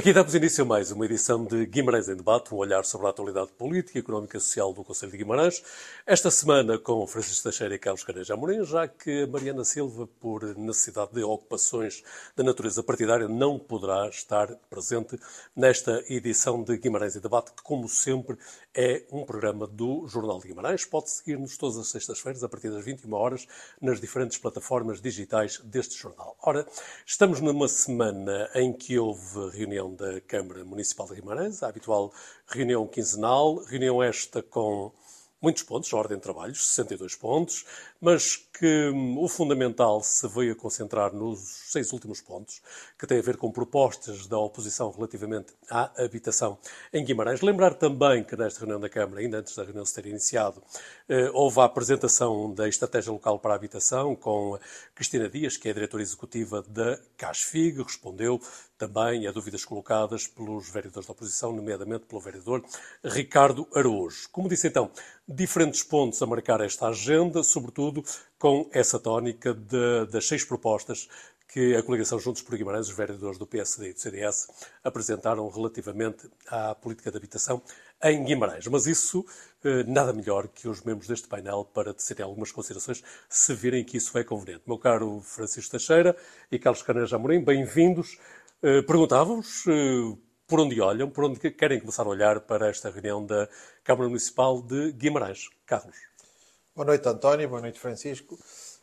Aqui damos início a mais uma edição de Guimarães em Debate, um olhar sobre a atualidade política, económica e social do Conselho de Guimarães. Esta semana com Francisco Teixeira e Carlos Careja Amorim, já que Mariana Silva, por necessidade de ocupações da natureza partidária, não poderá estar presente nesta edição de Guimarães em Debate, que, como sempre, é um programa do Jornal de Guimarães. Pode seguir-nos todas as sextas-feiras, a partir das 21 horas, nas diferentes plataformas digitais deste jornal. Ora, estamos numa semana em que houve reunião da Câmara Municipal de Guimarães, a habitual reunião quinzenal, reunião esta com muitos pontos, ordem de trabalhos, 62 pontos, mas que hum, o fundamental se veio a concentrar nos seis últimos pontos, que têm a ver com propostas da oposição relativamente à habitação em Guimarães. Lembrar também que nesta reunião da Câmara, ainda antes da reunião se ter iniciado, eh, houve a apresentação da Estratégia Local para a Habitação com Cristina Dias, que é a diretora executiva da CASFIG, respondeu também a dúvidas colocadas pelos vereadores da oposição, nomeadamente pelo vereador Ricardo Araújo. Como disse então, diferentes pontos a marcar esta agenda, sobretudo com essa tónica de, das seis propostas que a coligação Juntos por Guimarães, os vereadores do PSD e do CDS, apresentaram relativamente à política de habitação em Guimarães. Mas isso, eh, nada melhor que os membros deste painel para tecerem algumas considerações, se virem que isso é conveniente. Meu caro Francisco Teixeira e Carlos Caneja Amorim, bem-vindos. Eh, perguntava-vos eh, por onde olham, por onde querem começar a olhar para esta reunião da Câmara Municipal de Guimarães. Carlos. Boa noite, António. Boa noite, Francisco.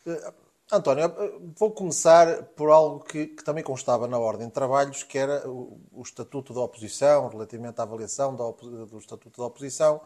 Uh, António, vou começar por algo que, que, também constava na ordem de trabalhos, que era o, o Estatuto da Oposição, relativamente à avaliação do, do Estatuto da Oposição.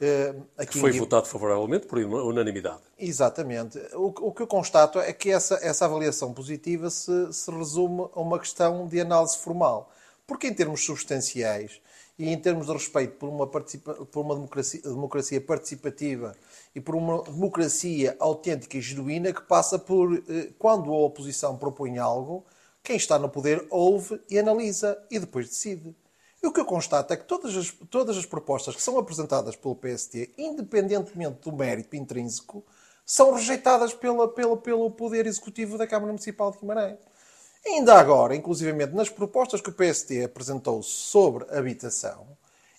Uh, que foi em... votado favoravelmente por unanimidade. Exatamente. O, o, que eu constato é que essa, essa avaliação positiva se, se resume a uma questão de análise formal. Porque, em termos substanciais e em termos de respeito por uma, por uma democracia, democracia participativa e por uma democracia autêntica e genuína que passa por, eh, quando a oposição propõe algo, quem está no poder ouve e analisa e depois decide. E o que eu constato é que todas as, todas as propostas que são apresentadas pelo PST, independentemente do mérito intrínseco, são rejeitadas pela, pela, pelo Poder Executivo da Câmara Municipal de Guimarães. Ainda agora, inclusivamente nas propostas que o PST apresentou sobre habitação,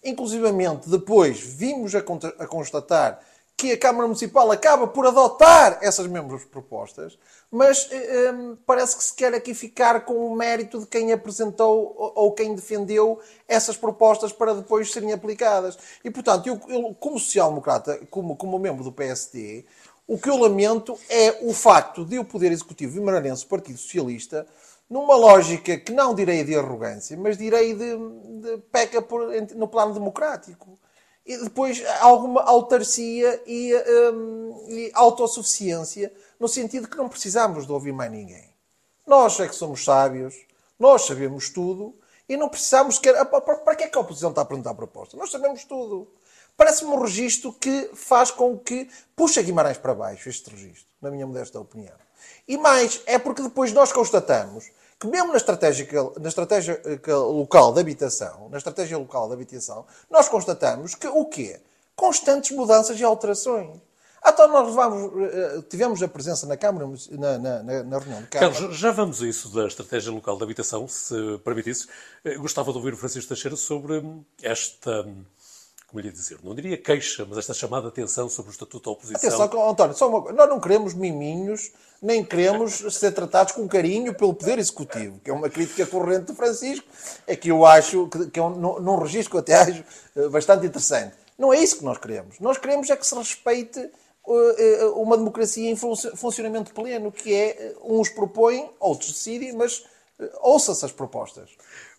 inclusivamente depois vimos a, a constatar que a Câmara Municipal acaba por adotar essas mesmas propostas, mas eh, eh, parece que se quer aqui ficar com o mérito de quem apresentou ou, ou quem defendeu essas propostas para depois serem aplicadas. E, portanto, eu, eu como social-democrata, como, como membro do PSD, o que eu lamento é o facto de o Poder Executivo Vimaranense, Partido Socialista, numa lógica que não direi de arrogância, mas direi de, de peca por, no plano democrático. E depois alguma autarcia e, um, e autossuficiência, no sentido que não precisamos de ouvir mais ninguém. Nós é que somos sábios, nós sabemos tudo e não precisamos que. Para que é que a oposição está a apresentar proposta? Nós sabemos tudo. Parece-me um registro que faz com que puxa Guimarães para baixo, este registro, na minha modesta opinião. E mais, é porque depois nós constatamos que mesmo na estratégia, na estratégia local de habitação, na estratégia local de habitação, nós constatamos que o quê? Constantes mudanças e alterações. Então nós levamos, eh, tivemos a presença na Câmara, na, na, na reunião de Câmara. Carlos, já vamos a isso da estratégia local de habitação, se permitisse. Eh, gostava de ouvir o Francisco Teixeira sobre esta como lhe dizer, não diria queixa, mas esta chamada atenção sobre o Estatuto da Oposição. Atenção, António, só uma, nós não queremos miminhos, nem queremos ser tratados com carinho pelo Poder Executivo, que é uma crítica corrente de Francisco, é que eu acho, que, que é um, num registro que eu até acho eh, bastante interessante. Não é isso que nós queremos. Nós queremos é que se respeite eh, eh, uma democracia em funcionamento pleno, que é uns propõem, outros decidem, mas ouça-se as propostas.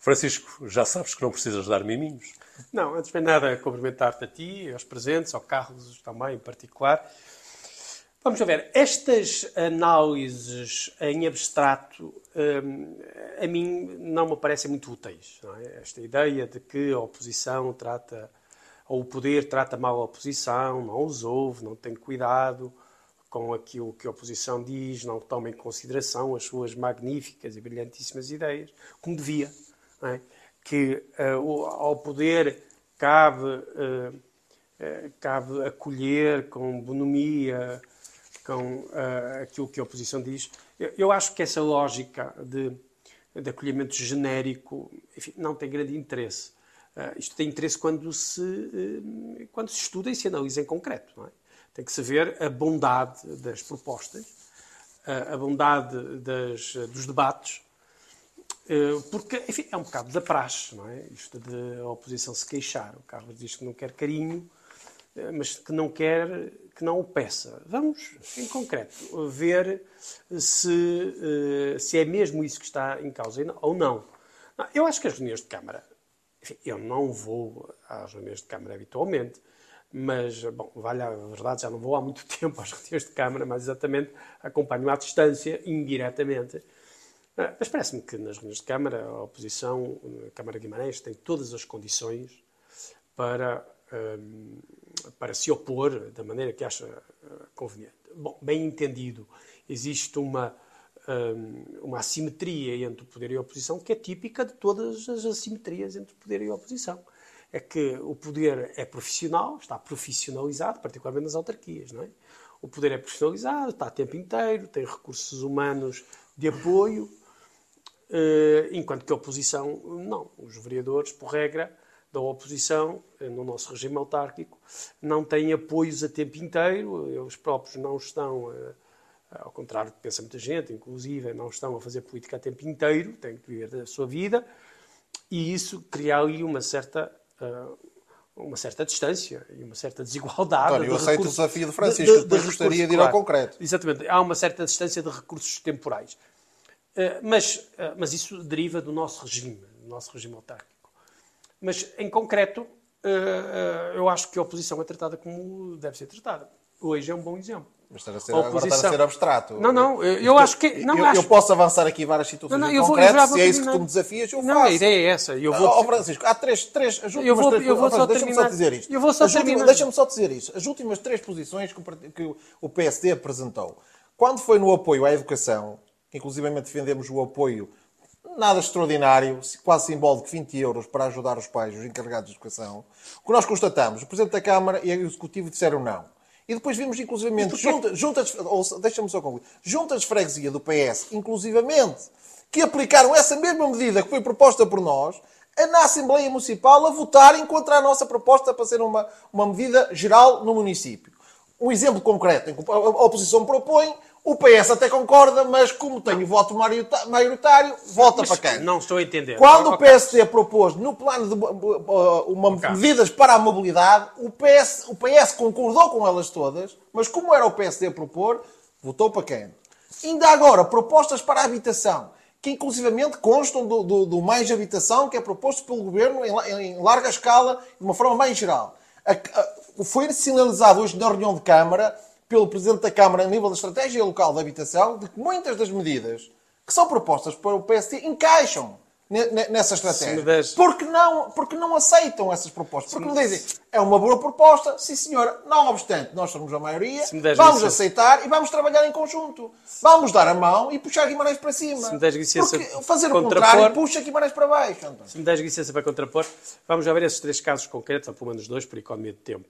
Francisco, já sabes que não precisas dar miminhos. Não, antes de nada, cumprimentar-te a ti, aos presentes, ao Carlos também em particular. Vamos ver, estas análises em abstrato hum, a mim não me parecem muito úteis. É? Esta ideia de que a oposição trata, ou o poder trata mal a oposição, não os ouve, não tem cuidado com aquilo que a oposição diz, não toma em consideração as suas magníficas e brilhantíssimas ideias, como devia. É? que uh, ao poder cabe, uh, cabe acolher com bonomia com aquilo que a oposição diz. Eu, eu, acho que essa lógica de, de acolhimento genérico, enfim, não tem grande interesse. Isto tem interesse quando se, quando se estuda e se analisa em concreto. É? Tem que se ver a bondade das propostas, a bondade das, dos debates, porque, enfim, é um bocado da praxe, não é? Isto de a oposição se queixar. O Carlos diz que não quer carinho, mas que não quer que não o peça. Vamos, em concreto, ver se, eh, se é mesmo isso que está em causa ou não. Eu acho que as reuniões de Câmara, enfim, eu não vou às reuniões de Câmara habitualmente, mas, bom, vale a verdade, já não vou há muito tempo às reuniões de Câmara, mas exatamente acompanho à distância, indiretamente. Mas parece-me que nas reuniões de Câmara, a oposição, a Câmara Guimarães, tem todas as condições para um, para se opor da maneira que acha eh, conveniente. Bom, bem entendido, existe uma, um, uma assimetria entre o poder e a oposição que é típica de todas as assimetrias entre o poder e a oposição. É que o poder é profissional, está profissionalizado, particularmente nas autarquias, não é? O poder é profissionalizado, está a tempo inteiro, tem recursos humanos de apoio, enquanto que a oposição, não. Os vereadores, por regra, da oposição, eh, no nosso regime autárquico, não têm apoios a tempo inteiro, eles próprios não estão, eh, ao contrário do que pensa muita gente, inclusive, não estão a fazer política a tempo inteiro, têm que viver da sua vida, e isso cria ali uma certa eh, uma certa distância e uma certa desigualdade. António, eu aceito o desafio de Francisco, de, de, depois gostaria de ir ao concreto. Exatamente, há uma certa distância de recursos temporais. Mas, mas isso deriva do nosso regime, do nosso regime autárquico. Mas, em concreto, eh, eh, eu acho que a oposição é tratada como deve ser tratada. Hoje é um bom exemplo. Mas está a ser, oposição... agora a ser abstrato. Não, não, eu, eu acho que... Não, eu, acho... eu posso avançar aqui várias situações não, não, concretas, se é isso que tu me desafias, eu não, faço. Não, a ideia é essa. Eu vou... Oh, Francisco, há três, três, as últimas eu vou, três... Eu vou só Deixa-me só dizer isto. Eu vou só Deixa-me só dizer isto. As últimas três posições que o PSD apresentou, quando foi no apoio à educação, que inclusivamente defendemos o apoio nada extraordinário, quase simbólico, 20 euros para ajudar os pais, os encarregados de educação. O que nós constatamos, o Presidente da Câmara e o Executivo disseram não. E depois vimos, inclusivamente, juntas, juntas deixa-me só concluir, juntas de freguesia do PS, inclusivamente, que aplicaram essa mesma medida que foi proposta por nós, na Assembleia Municipal a votarem contra a nossa proposta para ser uma, uma medida geral no município. Um exemplo concreto em que a oposição propõe o PS até concorda, mas como tem o voto maioritário, vota mas para quem? Não estou a entender. Quando o PSD propôs no plano de uh, uma, medidas para a mobilidade, o PS, o PS concordou com elas todas, mas como era o PSD a propor, votou para quem? Ainda agora, propostas para a habitação, que inclusivamente constam do, do, do mais habitação que é proposto pelo Governo em, em larga escala, de uma forma mais geral. A, a, foi sinalizado hoje na reunião de Câmara pelo Presidente da Câmara a nível da estratégia local de habitação de que muitas das medidas que são propostas para o PST encaixam nessa estratégia. Porque não, porque não aceitam essas propostas. Porque não dizem, é uma boa proposta, sim senhora, não obstante, nós somos a maioria, vamos aceitar e vamos trabalhar em conjunto. Vamos dar a mão e puxar Guimarães para cima. Se me des licença porque fazer o contrário puxa Guimarães para baixo. Então. Se me des licença para contrapor, vamos já ver esses três casos concretos, ou pelo menos dois, por economia de tempo.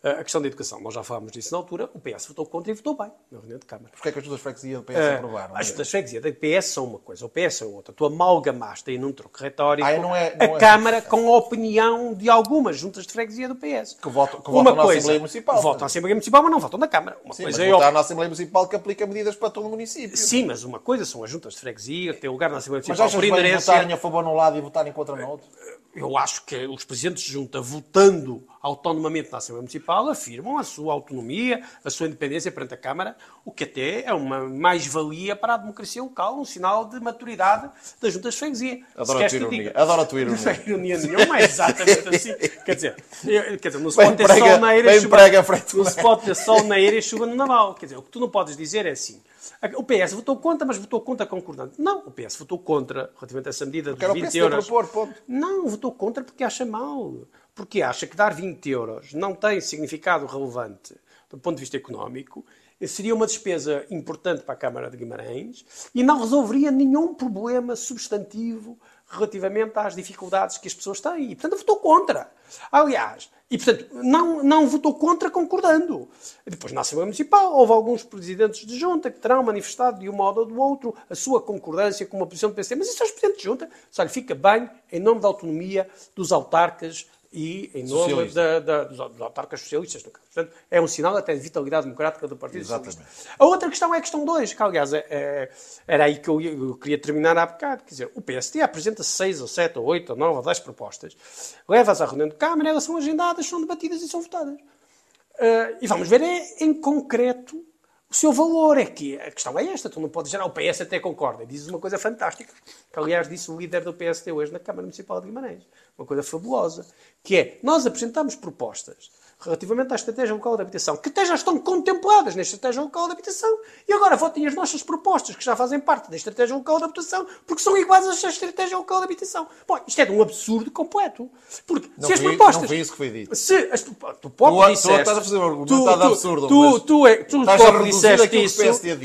A questão da educação, nós já falámos disso na altura, o PS votou contra e votou bem na reunião de Câmara. Porquê é que as duas freguesias do PS uh, aprovaram? As duas freguesias do PS são uma coisa, o PS é outra. Tu amalgamaste aí num troco retórico ah, não é, não a é. Câmara com a opinião de algumas juntas de freguesia do PS. Que votam, que votam na coisa, Assembleia Municipal. Votam na Assembleia Municipal, mas não votam na Câmara. Uma Sim, coisa mas é votar na Assembleia Municipal que aplica medidas para todo o município. Sim, mas uma coisa são as juntas de freguesia, que têm lugar na Assembleia Municipal mas por inerência... votarem a favor num lado e votarem contra no outro? Eu acho que os presidentes de junta, votando autonomamente na Assembleia Municipal, afirmam a sua autonomia, a sua independência perante a Câmara, o que até é uma mais-valia para a democracia local, um sinal de maturidade das juntas de freguesia. Adoro a tua ironia. Adoro a tua ironia. Não é ironia nenhuma, é exatamente assim. Quer dizer, quer dizer não se pode ter sol na eira e chuva... Não se pode ter sol na eira e chuva no naval. Quer dizer, o que tu não podes dizer é assim o PS votou contra, mas votou contra concordante. Não, o PS votou contra relativamente a essa medida de 20 euros. Propor, ponto. Não, votou contra porque acha mal. Porque acha que dar 20 euros não tem significado relevante do ponto de vista económico, seria uma despesa importante para a Câmara de Guimarães e não resolveria nenhum problema substantivo relativamente às dificuldades que as pessoas têm. E, portanto, votou contra. Aliás, e, portanto, não, não votou contra concordando. Depois, na Assembleia Municipal, houve alguns presidentes de junta que terão manifestado de um modo ou do outro a sua concordância com uma posição do PSD. Mas isso é os presidentes de junta. Só lhe fica bem em nome da autonomia dos autarcas e em nome da, da, dos, dos autarcas socialistas, no caso. Portanto, é um sinal até de vitalidade democrática do Partido Exatamente. Socialista. A outra questão é a questão 2, que aliás é, é, era aí que eu, eu, queria terminar há bocado. Quer dizer, o PSD apresenta 6 ou 7 ou 8 ou 9 ou 10 propostas, leva-as à reunião de Câmara, elas são agendadas, são debatidas e são votadas. Uh, e vamos ver é, em concreto o seu valor. É que a questão é esta, tu não podes dizer, ah, o PS até concorda. Dizes uma coisa fantástica, que aliás disse o líder do PSD hoje na Câmara Municipal de Guimarães. Uma coisa fabulosa, que é, nós apresentamos propostas relativamente à estratégia local de habitação, que até já estão contempladas na estratégia local de habitação, e agora votem as nossas propostas, que já fazem parte da estratégia local de habitação, porque são iguais à estratégia local de habitação. Bom, isto é de um absurdo completo. Porque não se as foi, propostas... Não foi isso que foi dito. Se as, tu, próprio tu, disseste... Tu estás a fazer um argumento tu, absurdo. Tu, tu, é, tu, próprio disseste isso,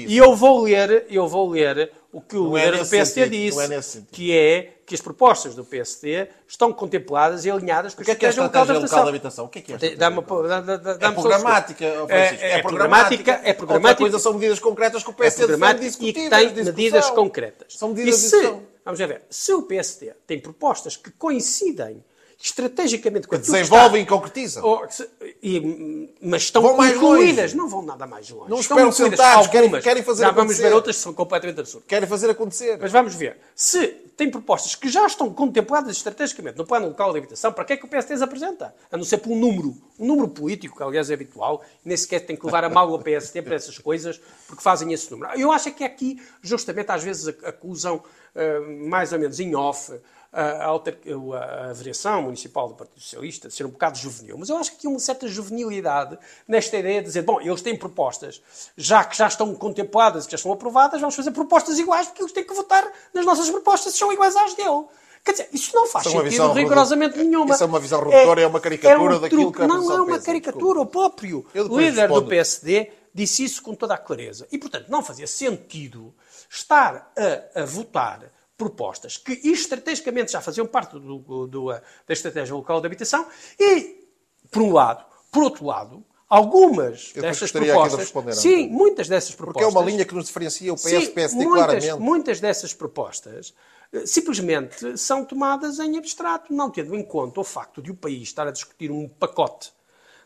e eu vou ler, eu vou ler o que o líder é do PSD sentido, disse, é que é que as propostas do PSD estão contempladas e alinhadas com o que é que é a estratégia local de habitação? O que é que é dá -me, dá, dá, dá é programática, é, é, é, programática, é programática. Outra coisa são medidas concretas que o PSD é programática e que tem medidas concretas. São medidas e se, Vamos ver, se o PSD tem propostas que coincidem estrategicamente que desenvolvem e concretizam. Ou, se, e, mas estão vão incluídas, não vão nada mais longe. Não estão esperam sentados, querem, querem fazer já acontecer. vamos ver outras que são completamente absurdas. Querem fazer acontecer. Mas vamos ver. Se tem propostas que já estão contempladas estrategicamente no plano local de habitação, para que é que o PSD as apresenta? A não ser por um número. Um número político, que aliás é habitual, nem sequer tem que levar a mal o PSD para essas coisas, porque fazem esse número. Eu acho que aqui, justamente, às vezes acusam, uh, mais ou menos em off, a, a, a variação municipal do Partido Socialista de ser um bocado juvenil, mas eu acho que aqui uma certa juvenilidade nesta ideia de dizer, bom, eles têm propostas, já que já estão contempladas, que já estão aprovadas, vamos fazer propostas iguais, porque eles têm que votar nas nossas propostas, se são iguais às dele. Quer dizer, isso não faz isso é sentido rigorosamente nenhuma. Isso é uma visão redutora, é, é uma caricatura é um daquilo que a Não é uma caricatura. O próprio líder do PSD disse isso com toda a clareza. E, portanto, não fazia sentido estar a, a votar propostas que estrategicamente já faziam parte do, do, da estratégia local de habitação e, por um lado, por outro lado, algumas Eu dessas propostas. De sim, muitas dessas propostas. Porque é uma linha que nos diferencia o PS sim, PSD muitas, claramente. Muitas dessas propostas eh, simplesmente são tomadas em abstrato, não tendo em conta o facto de o país estar a discutir um pacote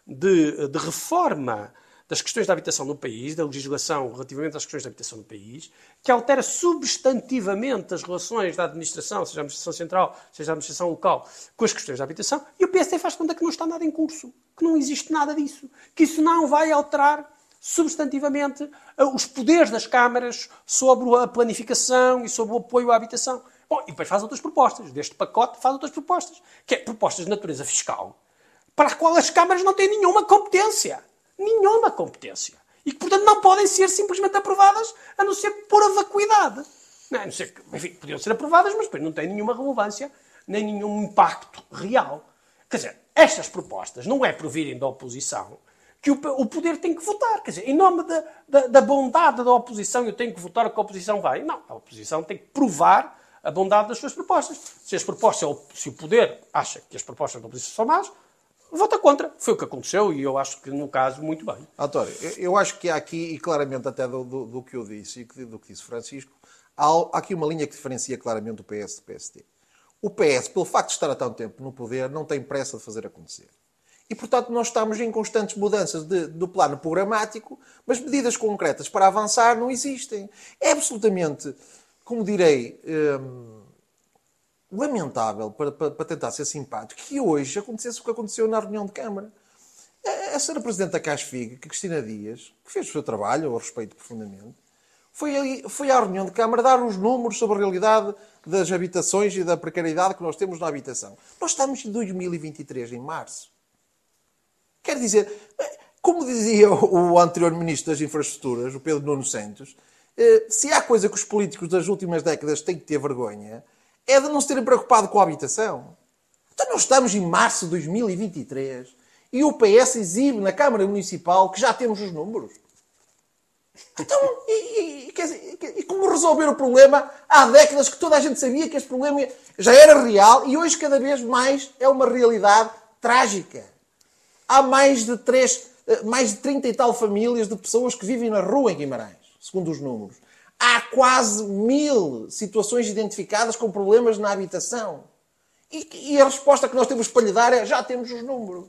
de, de reforma das questões da habitação no país, da legislação relativamente às questões da habitação no país, que altera substantivamente as relações da administração, seja a administração central, seja a administração local, com as questões da habitação, e o PSD faz conta que não está nada em curso, que não existe nada disso, que isso não vai alterar substantivamente eh, os poderes das câmaras sobre a planificação e sobre o apoio à habitação. Bom, e depois faz outras propostas. Deste pacote faz outras propostas, que é propostas de natureza fiscal, para a qual as câmaras não têm nenhuma competência nenhuma competência. E que, portanto, não podem ser simplesmente aprovadas a não ser por a vacuidade. Não, a não ser que, enfim, podiam ser aprovadas, mas depois não têm nenhuma relevância, nem nenhum impacto real. Quer dizer, estas propostas não é por virem da oposição que o, poder tem que votar. Quer dizer, em nome da, da, da bondade da oposição, eu tenho que votar o que a oposição vai. Não, a oposição tem que provar a bondade das suas propostas. Se as propostas, se o poder acha que as propostas da oposição são más, vota contra. Foi o que aconteceu e eu acho que, no caso, muito bem. António, eu acho que há aqui, e claramente até do, do, do que eu disse e do que disse Francisco, há, há, aqui uma linha que diferencia claramente o PS do PSD. O PS, pelo facto de estar há tanto tempo no poder, não tem pressa de fazer acontecer. E, portanto, nós estamos em constantes mudanças de, do plano programático, mas medidas concretas para avançar não existem. É absolutamente, como direi, hum, lamentável, para, para, para, tentar ser simpático, que hoje acontecesse o que aconteceu na reunião de Câmara. A, a senhora Presidente da CASFIG, que Cristina Dias, que fez o seu trabalho, eu respeito profundamente, foi, ali, foi à reunião de Câmara dar os números sobre a realidade das habitações e da precariedade que nós temos na habitação. Nós estamos em 2023, em março. Quer dizer, como dizia o anterior Ministro das Infraestruturas, o Pedro Nuno Santos, eh, se há coisa que os políticos das últimas décadas têm que ter vergonha, é de não se terem preocupado com a habitação. Então nós estamos em março de 2023 e o PS exibe na Câmara Municipal que já temos os números. Então, e, e, dizer, e como resolver o problema há décadas que toda a gente sabia que este problema já era real e hoje cada vez mais é uma realidade trágica. Há mais de, três, eh, mais de 30 e tal famílias de pessoas que vivem na rua em Guimarães, segundo os números. Há quase mil situações identificadas com problemas na habitação. E, e a resposta que nós temos para lhe dar é já temos os números.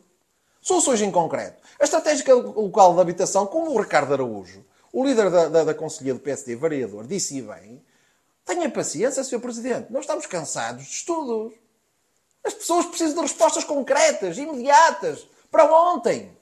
Soluções em concreto. A estratégia local de habitação, como o Ricardo Araújo, o líder da, da, da Conselhia do PSD, vereador, disse bem, tenha paciência, Sr. Presidente. Nós estamos cansados de estudos. As pessoas precisam de respostas concretas, imediatas, para ontem.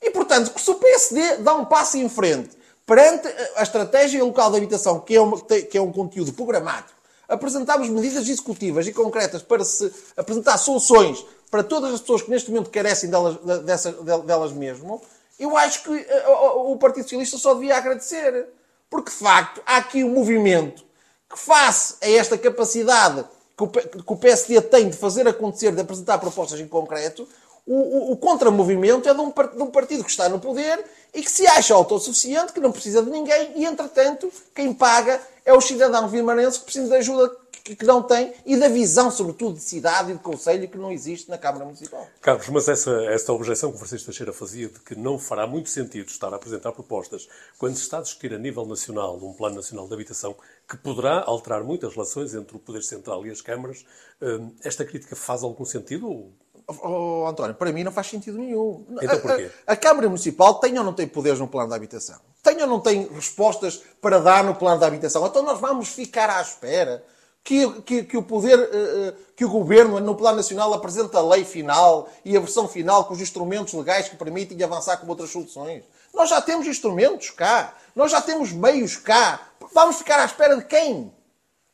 E, portanto, se o PSD dá um passo em frente perante a estratégia local de habitação, que é, uma, que é um conteúdo programático, apresentarmos medidas executivas e concretas para se apresentar soluções para todas as pessoas que neste momento carecem delas, dessas, delas mesmo, eu acho que eh, o Partido Socialista só devia agradecer. Porque, de facto, há aqui um movimento que, face a esta capacidade que o PSD tem de fazer acontecer, de apresentar propostas em concreto, o, o, o contramovimento é de um, de um, partido que está no poder e que se acha autossuficiente, que não precisa de ninguém, e entretanto, quem paga é o cidadão vimarense que precisa de ajuda que, que não tem e da visão, sobretudo, de cidade e de conselho que não existe na Câmara Municipal. Carlos, mas essa, essa objeção que o Francisco Teixeira fazia de que não fará muito sentido estar a apresentar propostas quando se está a discutir a nível nacional um Plano Nacional de Habitação que poderá alterar muitas relações entre o Poder Central e as câmaras, hum, esta crítica faz algum sentido? Oh, António, para mim não faz sentido nenhum. Então porquê? A, a, a, Câmara Municipal tem ou não tem poderes no plano de habitação? Tem ou não tem respostas para dar no plano de habitação? Então nós vamos ficar à espera que, que, que, o poder, eh, eh, que o governo, no plano nacional, apresente a lei final e a versão final com os instrumentos legais que permitem avançar com outras soluções. Nós já temos instrumentos cá, nós já temos meios cá. Vamos ficar à espera de quem?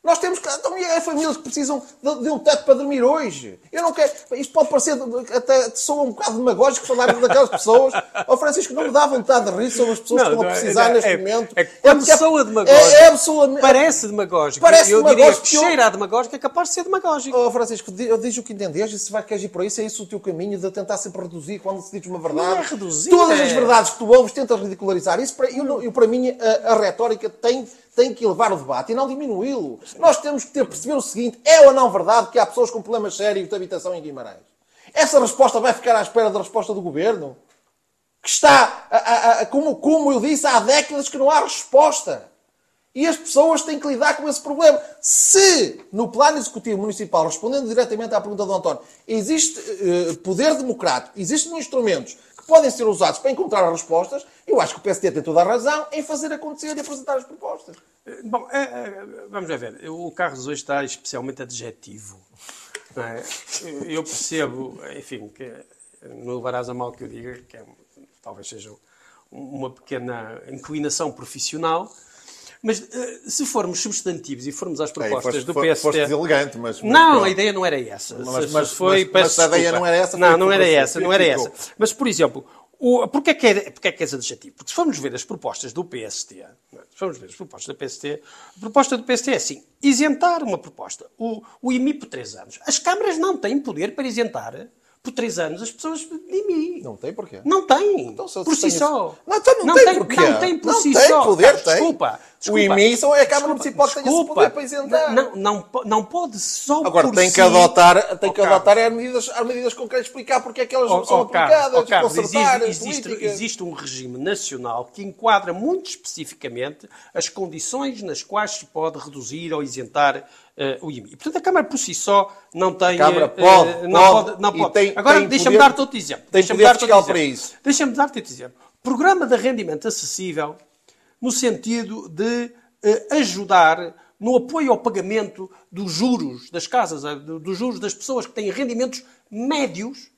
Nós temos que. Então, há famílias que precisam de, de, um teto para dormir hoje. Eu não quero. Isto pode parecer até soa um bocado demagógico falar daquelas pessoas. Ó oh, Francisco, não me dá vontade de rir sobre as pessoas não, que vão precisar é, neste é, momento. É, é, soa demagógico. É, é absolutamente. Parece demagógico. Parece eu demagógico. diria que cheira a demagógico é capaz de ser demagógico. Ó oh, Francisco, diz o que entendes e se vai querer ir por isso, é isso o teu caminho de tentar sempre reduzir quando se diz uma verdade. Não é reduzir. Todas as verdades que tu ouves tentas ridicularizar. Isso para, eu, eu, para mim, a, a retórica tem tem que elevar o debate e não diminuí-lo. Nós temos que ter, perceber o seguinte: é ou não verdade que há pessoas com problemas sérios de habitação em Guimarães? Essa resposta vai ficar à espera da resposta do governo? Que está, a, a, a, como, como eu disse, há décadas que não há resposta. E as pessoas têm que lidar com esse problema. Se, no plano executivo municipal, respondendo diretamente à pergunta do António, existe uh, poder democrático, existem instrumentos podem ser usados para encontrar respostas, eu acho que o PSD tem toda a razão em fazer acontecer e apresentar as propostas. Bom, é, é, vamos ver. O Carlos hoje está especialmente adjetivo. É? Eu percebo, enfim, que não levarás a mal que eu diga, que é, talvez seja uma pequena inclinação profissional, mas uh, se formos substantivos e formos às propostas é, foste, do PSD... Foste elegante, mas... não, a ideia não era essa. Mas, mas, foi, mas, mas a ideia não era essa. Não, não era essa, não era essa. Mas, por exemplo, o, porquê, que é, porquê que é adjetivo? Porque se formos ver as propostas do PST, é? se formos ver as propostas do PST, a proposta do PST é assim, isentar uma proposta, o, o IMI por três anos. As câmaras não têm poder para isentar por três anos as pessoas de mim. Não tem porquê? Não tem. Então, por si só. Não, então não, não tem, tem porquê. Não tem por não si tem só. Poder, tem. Desculpa. desculpa. O IMI só é a Câmara Municipal que tem esse poder para isentar. Não, não, não pode só Agora, por tem si... que adotar, tem que adotar as medidas, as medidas com que explicar porque é que elas não são aplicadas, Carlos, consertar existe, existe, existe um regime nacional que enquadra muito especificamente as condições nas quais se pode reduzir ou isentar uh, o IMI. Portanto, a Câmara por si só não tem... A Câmara eh, pode, uh, não pode, pode, não pode. Tem, Agora, deixa-me dar-te outro exemplo. Tem deixa poder fiscal para isso. Deixa-me dar-te outro exemplo. Programa de rendimento acessível no sentido de uh, ajudar no apoio ao pagamento dos juros das casas, dos juros das pessoas que têm rendimentos médios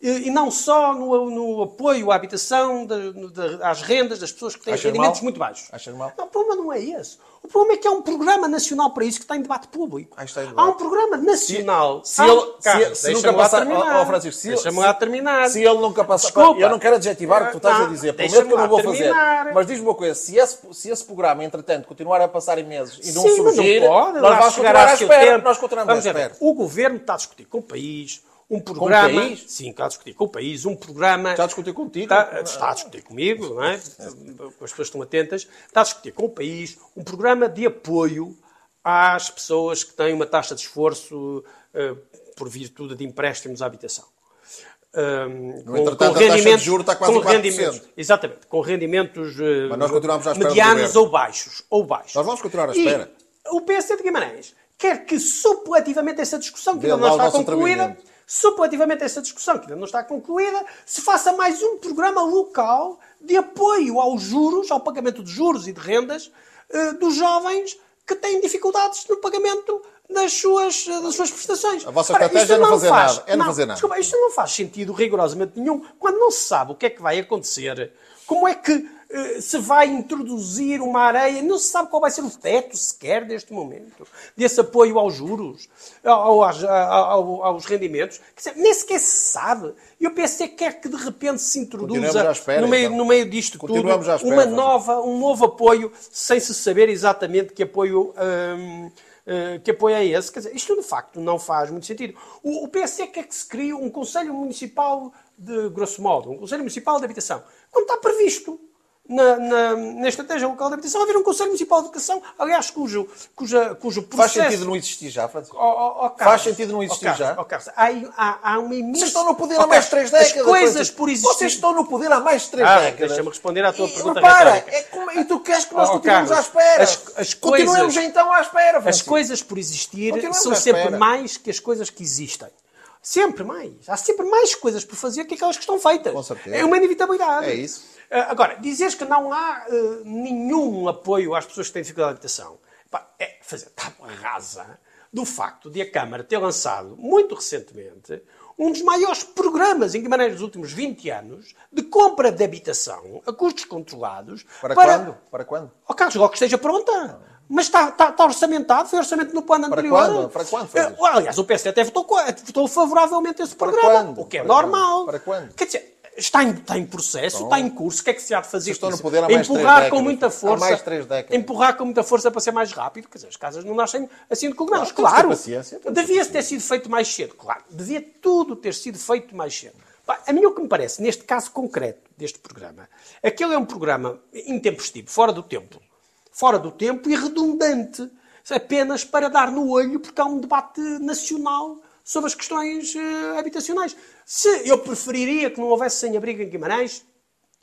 e não só no, no, apoio à habitação, de, de, às rendas das pessoas que têm Achas rendimentos mal? muito baixos. Achas mal? Não, o problema não é esse. O problema é que há um programa nacional para isso que está em debate público. há um programa nacional. Se, se ele, se, se nunca passar, terminar. Oh, Francisco, se deixa-me lá terminar. Se ele nunca passar, Desculpa. eu não quero adjetivar o que tu estás não, a dizer, prometo que eu não vou terminar. fazer. Mas diz-me uma coisa, se esse, se esse programa, entretanto, continuar a passar em meses e não Sim, surgir, não pode, nós vamos continuar à espera. Nós continuamos à espera. O governo está a discutir com o país um programa. Com o país? Sim, está a discutir com o país, um programa. Está a discutir contigo? Está, está a discutir comigo, não é? As pessoas estão atentas. Está a discutir com o país um programa de apoio às pessoas que têm uma taxa de esforço uh, por virtude de empréstimos à habitação. Um, com, com rendimentos, está quase com rendimentos, exatamente, com rendimentos uh, medianos ou baixos, ou baixos. Nós vamos continuar à espera. E o PSD de Guimarães quer que supletivamente essa discussão, que ainda não está concluída, supletivamente essa discussão, que ainda não está concluída, se faça mais um programa local de apoio aos juros, ao pagamento de juros e de rendas uh, dos jovens que têm dificuldades no pagamento das suas, das suas prestações. A vossa Ora, estratégia é não, fazer faz, nada. É não, não fazer nada. Desculpa, isto não faz sentido rigorosamente nenhum quando não se sabe o que é que vai acontecer. Como é que eh, se vai introduzir uma areia, não se sabe qual vai ser o teto sequer deste momento, desse apoio aos juros, aos, aos, aos rendimentos. Quer dizer, nem sequer se sabe. E o PC quer que de repente se introduza espera, no, meio, então. no meio disto tudo espera, uma nova, um novo apoio sem se saber exatamente que apoio. Hum, eh, que é esse? Quer dizer, isto de facto não faz muito sentido. O, o quer que se crie um Conselho Municipal de, grosso modo, um Conselho Municipal de Habitação, quando está previsto na, na, na, estratégia local de habitação haver um Conselho Municipal de Educação, aliás, cujo, cuja, cujo processo... Faz sentido não existir já, Francisco? Oh, oh, oh, Faz sentido não existir já? Oh, Carlos, há, há, há uma imensa... Vocês estão no poder há mais de três décadas. As coisas por existir... Vocês estão no poder há mais de três ah, décadas. Deixa-me responder à tua e, pergunta repara, é como, E tu queres que nós continuemos à espera? As, as Continuemos coisas, então à espera, Francisco. As coisas por existir são sempre mais que as coisas que existem. Sempre mais. Há sempre mais coisas por fazer que aquelas que estão feitas. Com certeza. É uma inevitabilidade. É isso. Uh, agora, dizeres que não há uh, nenhum apoio às pessoas que têm dificuldade de habitação pá, é fazer tábua rasa do facto de a Câmara ter lançado, muito recentemente, um dos maiores programas em Guimarães dos últimos 20 anos de compra de habitação a custos controlados. Para, para... quando? Para quando? Oh, Carlos, logo que esteja pronta. Mas está, está, está, orçamentado, foi orçamento no plano para anterior. Quando? Para quando? Foi? Uh, aliás, o PSD até votou, votou favoravelmente esse para programa. Quando? O que é para normal. Quando? Para quando? Quer dizer, está em, está em processo, então, está em curso, o que é que se há de fazer? Estão no poder há mais Empurrar três com muita força. Há mais três décadas. Empurrar com muita força para ser mais rápido, quer dizer, as casas não nascem assim de cogumelos. Claro, claro devia ter sido feito mais cedo, claro. Devia tudo ter sido feito mais cedo. A mim o que me parece, neste caso concreto deste programa, aquele é um programa intempestivo, fora do tempo. Fora do tempo e redundante. Apenas para dar no olho, porque há um debate nacional sobre as questões uh, habitacionais. Se eu preferiria que não houvesse sem-abrigo em Guimarães,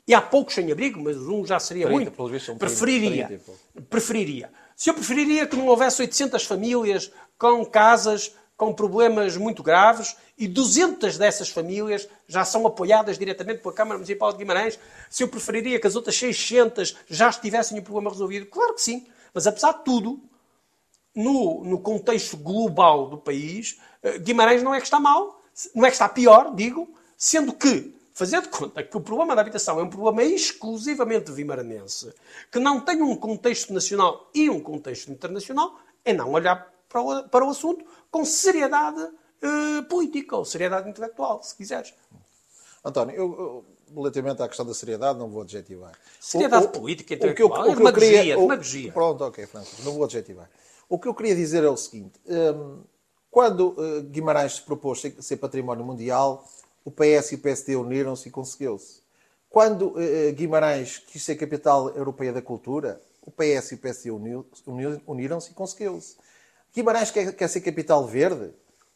e há poucos sem-abrigo, mas um já seria 30, muito, visto, preferiria, 30, preferiria. Se eu preferiria que não houvesse 800 famílias com casas com problemas muito graves e 200 dessas famílias já são apoiadas diretamente pela Câmara Municipal de Guimarães, se eu preferiria que as outras 600 já estivessem o problema resolvido, claro que sim. Mas apesar de tudo, no, no contexto global do país, Guimarães não é que está mal, não é que está pior, digo, sendo que, fazer de conta que o problema da habitação é um problema exclusivamente vimaranense, que não tem um contexto nacional e um contexto internacional, é não olhar para o, para o assunto com seriedade uh, política ou seriedade intelectual, se quiseres. António, eu, eu relativamente à questão da seriedade, não vou adjetivar. Seriedade o, política, intelectual. O que eu, o, o que eu queria, demagogia. Pronto, ok, Francisco, não vou adjetivar. O que eu queria dizer é o seguinte: um, quando uh, Guimarães se propôs ser, património mundial, o PS e o PSD uniram-se e conseguiu-se. Quando uh, Guimarães quis ser capital europeia da cultura, o PS e o PSD uniram-se e conseguiu-se. Guimarães quer, quer ser capital verde,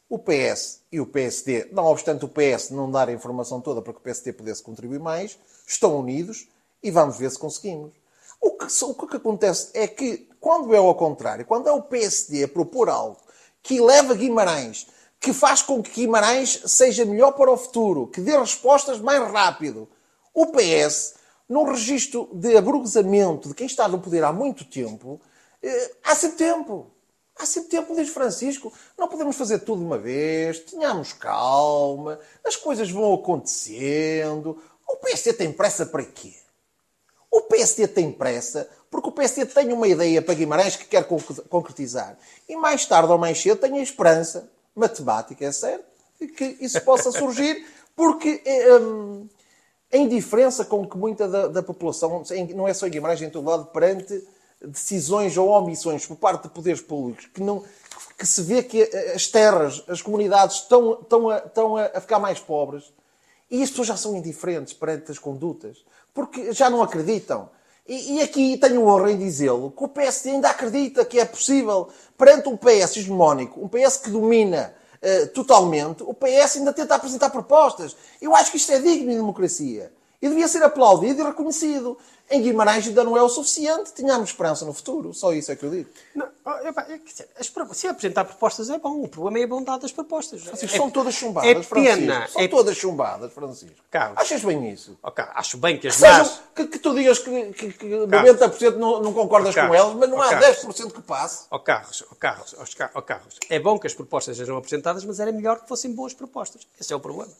o PS e o PSD, não obstante o PS não dar a informação toda para que o PSD pudesse contribuir mais, estão unidos e vamos ver se conseguimos. O que, o que acontece é que, quando é ao contrário, quando é o PSD a propor algo que leva Guimarães, que faz com que Guimarães seja melhor para o futuro, que dê respostas mais rápido, o PS, num registro de abrugzamento de quem está no poder há muito tempo, eh, há sempre tempo. Há sempre tempo, diz Francisco. Não podemos fazer tudo de uma vez. Tenhamos calma. As coisas vão acontecendo. O PSD tem pressa para quê? O PSD tem pressa porque o PSD tem uma ideia para Guimarães que quer concretizar. E mais tarde ou mais cedo tem a esperança, matemática, é certo, de que isso possa surgir, porque hum, a indiferença com que muita da, da, população, não é só em Guimarães, em todo lado, perante decisões ou omissões por parte de poderes públicos que não que se vê que as terras, as comunidades estão, estão, a, estão a ficar mais pobres e as pessoas já são indiferentes perante as condutas porque já não acreditam. E, e aqui tenho honra em dizê-lo que o PS ainda acredita que é possível, perante um PS hegemónico, um PS que domina uh, totalmente, o PS ainda tenta apresentar propostas. Eu acho que isto é digno de democracia. E devia ser aplaudido e reconhecido. Em Guimarães ainda não é o suficiente. Tínhamos esperança no futuro. Só isso é que eu digo. Não, é se apresentar propostas é bom. O problema é a bondade das propostas. Francisco, é, são todas chumbadas, é pena, São é... todas chumbadas, Francisco. Carlos, Achas bem isso? Okay, acho bem que as que, más... que, que, tu digas que, que, que 90% não, não concordas oh, com elas, mas não oh, há Carlos. 10% que passe. Ó oh, Carlos, oh, Carlos, oh, Carlos, é bom que as propostas sejam apresentadas, mas era melhor que fossem boas propostas. Esse é o problema.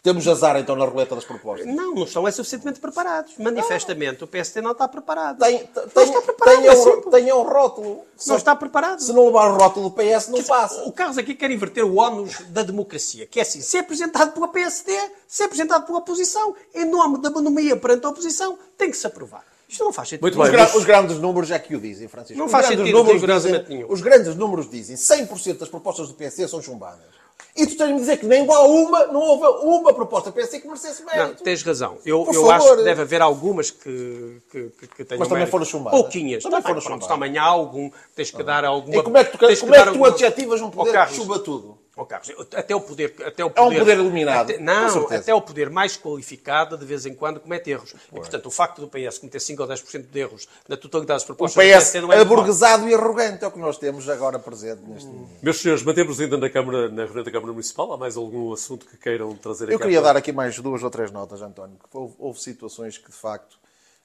Temos azar então na roleta das propostas. Não, não estão é suficientemente preparados. Manifestamente, o PST não está preparado. Tem, tem, não está preparado. Tenha, é tenha um rótulo. Não está preparado. Se não levar o rótulo do PS, não passa. O Carlos aqui quer inverter o ónus da democracia, que é assim, ser apresentado pela PSD, ser apresentado pela oposição, em nome da bonomia perante a oposição, tem que se aprovar. Isto não faz sentido. Muito bem, os, gra os, grandes números é que o dizem, Francisco. Não os faz sentido, números dizem, nenhum. Os grandes números dizem 100% das propostas do PSD são chumbadas. E tu tens-me dizer que nem há uma, não houve uma proposta pensei que merecesse mérito. Não, tens razão. Eu, eu acho que deve haver algumas que, que, que tenham Mas também mérito. foram chumbadas. Pouquinhas. Também, também foram chumbadas. Também há algum, tens que dar alguma... E como é que tu, como é que tu adjetivas um poder oh, que chuba tudo? Oh, Carlos, até o poder, até o poder, é um poder iluminado. Até, não, até o poder mais qualificado, de vez em quando, comete erros. E, portanto, o facto do PS cometer 5 ou 10% de erros na totalidade das propostas... O PS, não é aburguesado e arrogante é o que nós temos agora presente neste hum. Meus senhores, mantemos ainda na Câmara, na reunião da Câmara Municipal. Há mais algum assunto que queiram trazer aqui? Eu queria dar aqui mais duas ou três notas, António. Houve, houve situações que, de facto...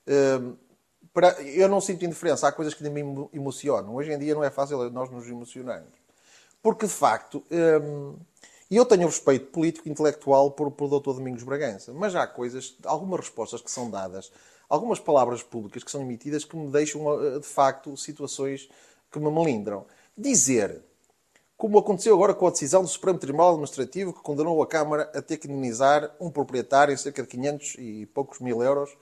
Hum, para, eu não sinto indiferença. Há coisas que me emocionam. Hoje em dia não é fácil nós nos emocionarmos. Porque, de facto... Hum, e eu tenho respeito político e intelectual por, por Dr. Domingos Bragança, mas há coisas, algumas respostas que são dadas, algumas palavras públicas que são emitidas que me deixam, eh, de facto, situações que me melindram. Dizer, como aconteceu agora com a decisão do Supremo Tribunal Administrativo que condenou a Câmara a ter que indemnizar um proprietário em cerca de 500 e poucos mil euros,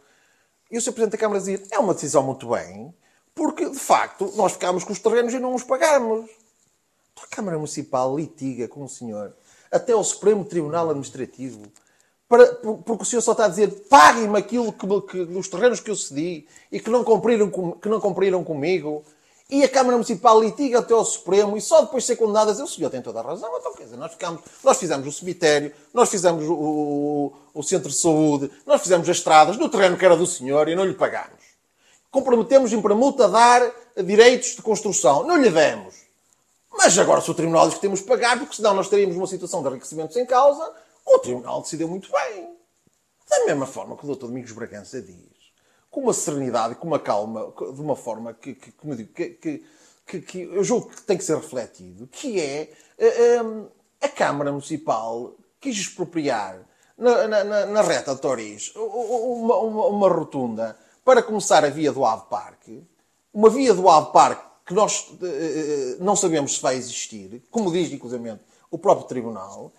e o Sr. Presidente da Câmara dizer, é uma decisão muito bem, porque, de facto, nós ficámos com os terrenos e não os pagamos. A Câmara Municipal litiga com o senhor até ao Supremo Tribunal Administrativo, para, porque o senhor só está a dizer paguem-me aquilo que, que, os terrenos que eu cedi e que não, cumpriram com, que não cumpriram comigo. E a Câmara Municipal litiga até ao Supremo e só depois de ser condenada dizer o senhor tem toda a razão. Então, quer dizer, nós, ficamos, nós fizemos o cemitério, nós fizemos o, o, o centro de saúde, nós fizemos as estradas no terreno que era do senhor e não lhe pagamos. Comprometemos em permuta a dar direitos de construção. Não lhe demos. Mas agora, se o Tribunal diz que temos que pagar, porque senão nós teríamos uma situação de enriquecimento sem causa, o Tribunal decidiu muito bem. Da mesma forma que o Dr. Domingos Bragança diz, com uma serenidade, com uma calma, de uma forma que, que, que, digo, que, que, que eu julgo que tem que ser refletido, que é a, eh, eh, a Câmara Municipal quis expropriar na, na, na reta de Toris uma, uma, uma, rotunda para começar a via do Ave Parque, uma via do Ave Parque que nós uh, não sabemos se vai existir, como diz, inclusive, o próprio Tribunal,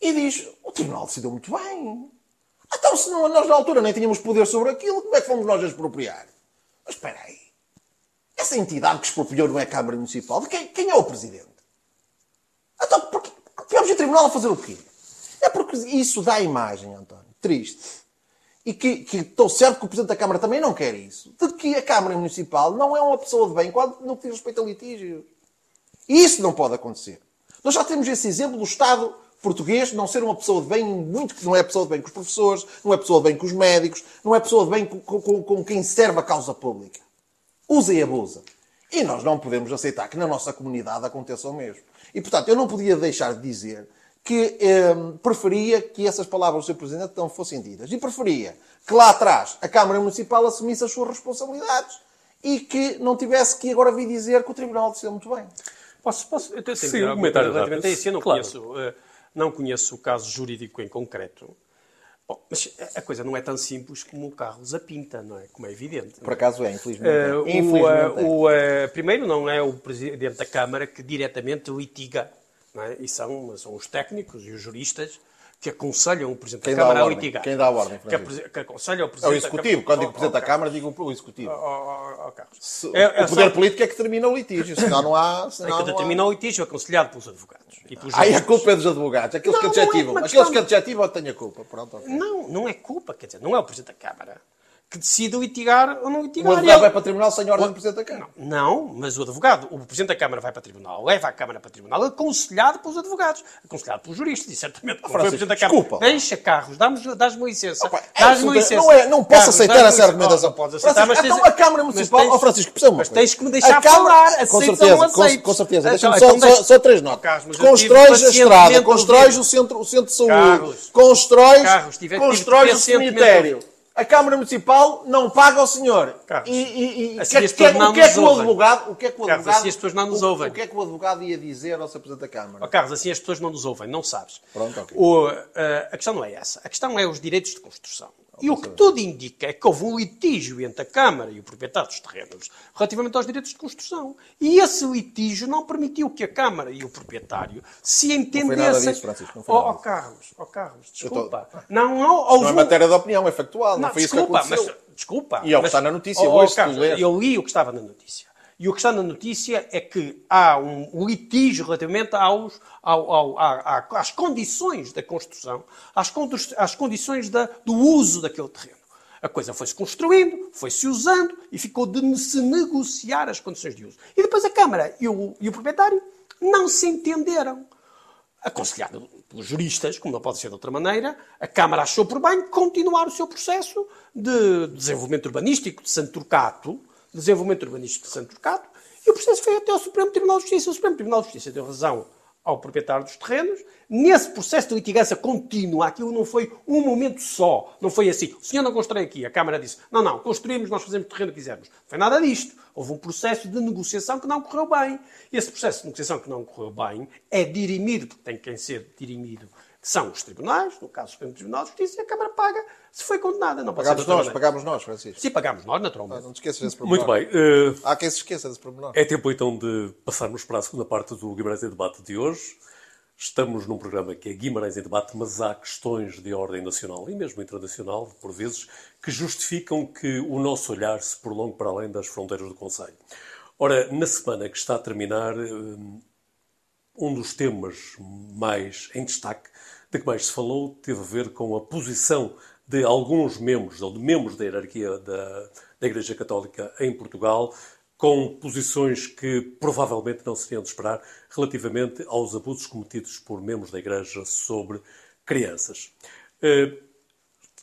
e diz: o Tribunal decidiu muito bem. Então, se não, nós na altura nem tínhamos poder sobre aquilo, como é que fomos nós a expropriar? Mas espera aí. Essa entidade que expropriou não é a Câmara Municipal? De quem, quem é o Presidente? Então, porque, tivemos o Tribunal a fazer o quê? É porque isso dá a imagem, António, triste, e que, que estou certo que o Presidente da Câmara também não quer isso, de que a Câmara Municipal não é uma pessoa de bem quando no que diz respeito a litígios. E isso não pode acontecer. Nós já temos esse exemplo do Estado português não ser uma pessoa de bem, muito que não é pessoa de bem com os professores, não é pessoa de bem com os médicos, não é pessoa de bem com, com, com quem serve a causa pública. Usa e abusa. E nós não podemos aceitar que na nossa comunidade aconteça o mesmo. E, portanto, eu não podia deixar de dizer que eh, preferia que essas palavras do Sr. Presidente não fossem ditas. E preferia que lá atrás a Câmara Municipal assumisse as suas responsabilidades e que não tivesse que agora vir dizer que o Tribunal decidiu muito bem. Posso, posso eu tenho Sim, um comentário relativamente a isso. Eu não, claro. conheço, uh, não conheço o caso jurídico em concreto. Bom, mas a coisa não é tão simples como o Carlos a pinta, não é? Como é evidente. Por acaso é, infelizmente. Uh, infelizmente o, é. o, primeiro, não é o Presidente da Câmara que diretamente litiga é? E são, são os técnicos e os juristas que aconselham o Presidente Quem da a Câmara a ordem? litigar. Quem dá a ordem, Que, que aconselha o É Presidente o Executivo. Quando digo Presidente da Câmara, digo o Executivo. oh, oh, É- é o poder político é que determina o litígio, senão não há. É Senão que não há... determina o litígio aconselhado pelos advogados. E pelos Aí a culpa é dos advogados, aqueles Não, que não é adjetivam. uma Aqueles que adjetivam têm a culpa. Pronto. Não, não é culpa, quer dizer, não é o Presidente da Câmara que decide litigar ou não O litigar. advogado Ele- vai para o tribunal sem ordem do Presidente da Câmara. Não, mas o advogado, o Presidente da Câmara vai para o tribunal, leva a Câmara para o tribunal, aconselhado pelos advogados, aconselhado pelos juristas, e certamente não foi o Francisco, Presidente da Câmara. desculpa. Deixa, Carlos, dá-me dás-me licença. É absoluta- licença. não é- não posso Carlos, aceitar essa argumentação. Oh, não podes aceitar, mas tens... então a Câmara Municipal- tens- Oh, Francisco, perceba uma Mas tens que me deixar falar. Com certeza, não com- com certeza. Então, Deixa-me só, então deixa- só, só três Oh, notas. Carlos, tive Constróis a estrada, constróis o centro, o centro de saúde, Carlos. constróis, o cemitério. A Câmara Municipal não paga ao senhor. Carlos, e, e, e assim que- as que- pessoas não o que é nos que o ouvem. advogado, o que é que o Carlos, advogado, assim as pessoas não nos ouvem. O que é que o advogado ia dizer ao Sr. Presidente da Câmara? Oh, Carlos, assim as pessoas não nos ouvem, não sabes. Pronto, ok. O, eh, a questão não é essa. A questão é os direitos de construção. E o que tudo indica é que houve um litígio entre a Câmara e o proprietário dos terrenos relativamente aos direitos de construção. E esse litígio não permitiu que a Câmara e o proprietário se entendessem. não foi oh, oh. Carlos, oh, Carlos, Eu tô- desculpa. Não, não, houve Não é matéria de opinião, é factual. Não, não, foi desculpa, isso que aconteceu. mas desculpa. E é o que está na notícia Oh, hoje, se tu Carlos, eu li o que estava na notícia. E o que está na notícia é que há um litígio relativamente aos, ao- ao- à- às condições da construção, às, às condições da- do uso daquele terreno. A coisa foi-se construindo, foi-se usando e ficou de se negociar as condições de uso. E depois a Câmara e o, e o proprietário não se entenderam aconselhado pelos juristas, como não pode ser de outra maneira, a Câmara achou por bem continuar o seu processo de desenvolvimento urbanístico de Santo Turcato, desenvolvimento urbanístico de Santo Turcato, e o processo foi até ao Supremo Tribunal de Justiça. O Supremo Tribunal de Justiça deu razão ao proprietário dos terrenos. Nesse processo de litigância contínua, aquilo não foi um momento só. Não foi assim. O senhor não constrói aqui. A Câmara disse, não, não, construímos, nós fazemos o terreno que quisermos. Não foi nada disto. Houve um processo de negociação que não correu bem. Esse processo de negociação que não correu bem é dirimido, porque tem quem ser dirimido, que são os tribunais, no caso o Supremo Tribunal de Justiça, e a Câmara paga se foi condenada. Não Pagámos nós, maneira. pagámos nós, Francisco. Sim, pagámos nós, Ah, naturalmente. Não te esqueças desse Muito pormenor. bem. eh, Há quem se esqueça desse pormenor. É tempo então de passarmos para a segunda parte do Guimarães em Debate de hoje. Estamos num programa que é Guimarães em Debate, mas há questões de ordem nacional e mesmo internacional, por vezes, que justificam que o nosso olhar se prolongue para além das fronteiras do Conselho. Ora, na semana que está a terminar, eh, um dos temas mais em destaque, de que mais se falou, teve a ver com a posição de alguns membros, ou de membros da hierarquia da, da Igreja Católica em Portugal, com posições que provavelmente não seriam de esperar relativamente aos abusos cometidos por membros da Igreja sobre crianças. Eh,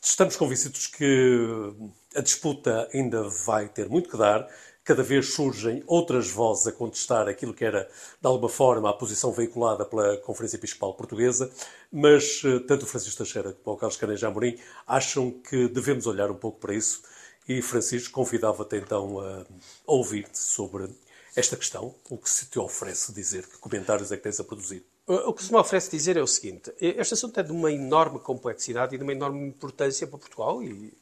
Estamos convencidos que a disputa ainda vai ter muito que dar. Cada vez surgem outras vozes a contestar aquilo que era, de alguma forma, a posição veiculada pela Conferência Episcopal Portuguesa, mas eh, tanto Francisco Teixeira como o Carlos Caneja Amorim acham que devemos olhar um pouco para isso e, Francisco, convidava-te então a ouvir-te sobre esta questão, o que se te oferece dizer, que comentários é que tens a produzir. O que se me oferece dizer é o seguinte: este assunto é de uma enorme complexidade e de uma enorme importância para Portugal e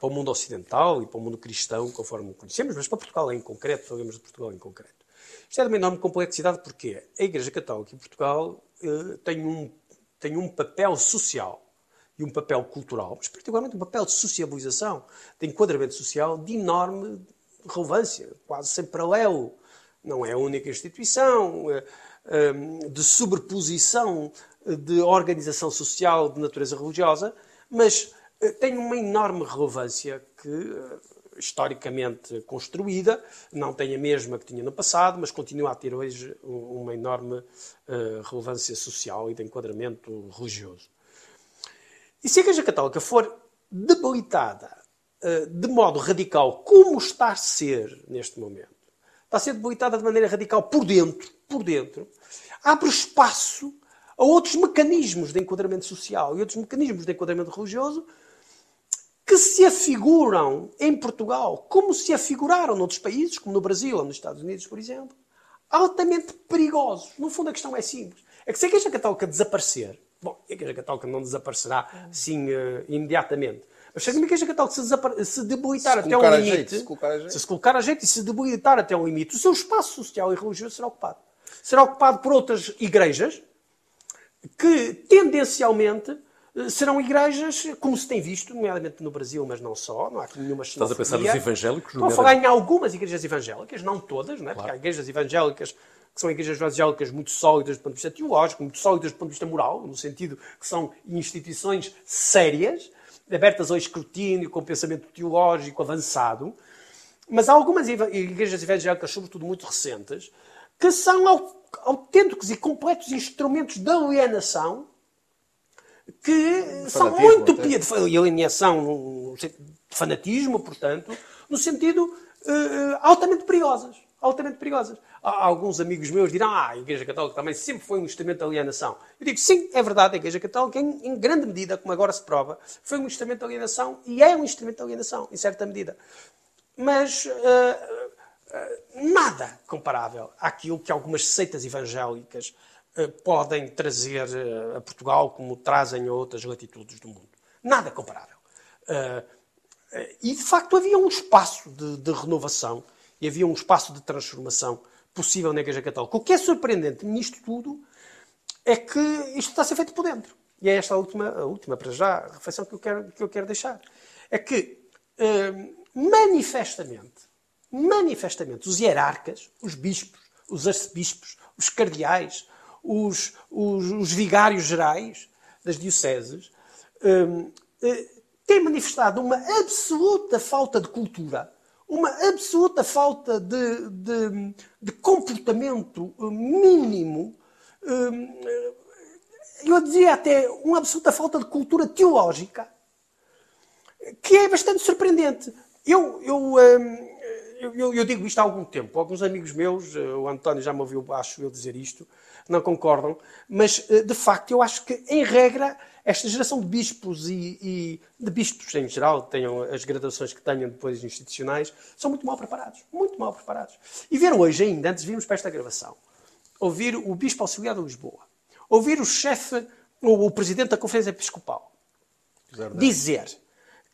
para o mundo ocidental e para o mundo cristão, conforme o conhecemos, mas para Portugal em concreto, falamos de Portugal em concreto. Isto é de uma enorme complexidade porque a Igreja Católica em Portugal eh, tem, um, tem um papel social e um papel cultural, mas particularmente um papel de sociabilização, de enquadramento social de enorme relevância, quase sem paralelo. Não é a única instituição eh, eh, de sobreposição de organização social de natureza religiosa, mas eh, tem uma enorme relevância que, eh, historicamente construída, não tem a mesma que tinha no passado, mas continua a ter hoje um- uma enorme eh, relevância social e de enquadramento religioso. E se a Igreja Católica for debilitada eh, de modo radical, como está a ser neste momento, está a ser debilitada de maneira radical por dentro, por dentro, abre espaço a outros mecanismos de enquadramento social e outros mecanismos de enquadramento religioso que se afiguram em Portugal, como se afiguraram noutros países, como no Brasil ou nos Estados Unidos, por exemplo, altamente perigosos. No fundo, a questão é simples. É que se a Igreja Católica desaparecer, bom, a Igreja Católica não desaparecerá assim eh, imediatamente, mas se a Igreja Católica se, se debilitar Se até um limite, jeito, se colocar se se colocar a jeito e se debilitar até um limite, o seu espaço social e religioso será ocupado. Será ocupado por outras igrejas que tendencialmente serão igrejas, como se tem visto, nomeadamente no Brasil, mas não só, não há nenhuma Estás a pensar nos evangélicos? Estou a falar em algumas igrejas evangélicas, não todas, não é? Claro. porque há igrejas evangélicas que são igrejas evangélicas muito sólidas do ponto de vista teológico, muito sólidas do ponto de vista moral, no sentido que são instituições sérias, abertas ao escrutínio, com pensamento teológico avançado. Mas há algumas igrejas evangélicas, sobretudo muito recentes, que são autênticos e completos instrumentos de alienação que são muito piedosos. Alienação no de fanatismo, portanto, no sentido uh, altamente perigosas. Altamente perigosas. Há alguns amigos meus dirão, ah, a Igreja Católica também sempre foi um instrumento de alienação. Eu digo, sim, é verdade, a Igreja Católica, em, em grande medida, como agora se prova, foi um instrumento de alienação e é um instrumento de alienação, em certa medida. Mas uh, uh, nada comparável àquilo que algumas seitas evangélicas podem trazer a Portugal, como trazem a outras latitudes do mundo. Nada comparável. e, de facto, havia um espaço de, de renovação e havia um espaço de transformação possível na Igreja Católica. O que é surpreendente nisto tudo é que isto está a ser feito por dentro. E é esta a última, a última para já, a reflexão que eu quero, que eu quero deixar. É que, eh, manifestamente, manifestamente, os hierarcas, os bispos, os arcebispos, os cardeais, os, os, os vigários gerais das dioceses, eh, eh, têm manifestado uma absoluta falta de cultura uma absoluta falta de, de, de comportamento eh, mínimo, eh, eu dizia até uma absoluta falta de cultura teológica, que é bastante surpreendente. Eu, eu, eh, eu, eu, digo isto há algum tempo. Alguns amigos meus, o António já me ouviu, acho eu, dizer isto, não concordam, mas de facto eu acho que, em regra, esta geração de bispos e, e, de bispos em geral, tenham as graduações que tenham depois institucionais, são muito mal preparados. Muito mal preparados. E ver hoje ainda, antes de virmos para esta gravação, ouvir o bispo auxiliar de Lisboa, ouvir o chefe, ou o presidente da Conferência Episcopal, dizer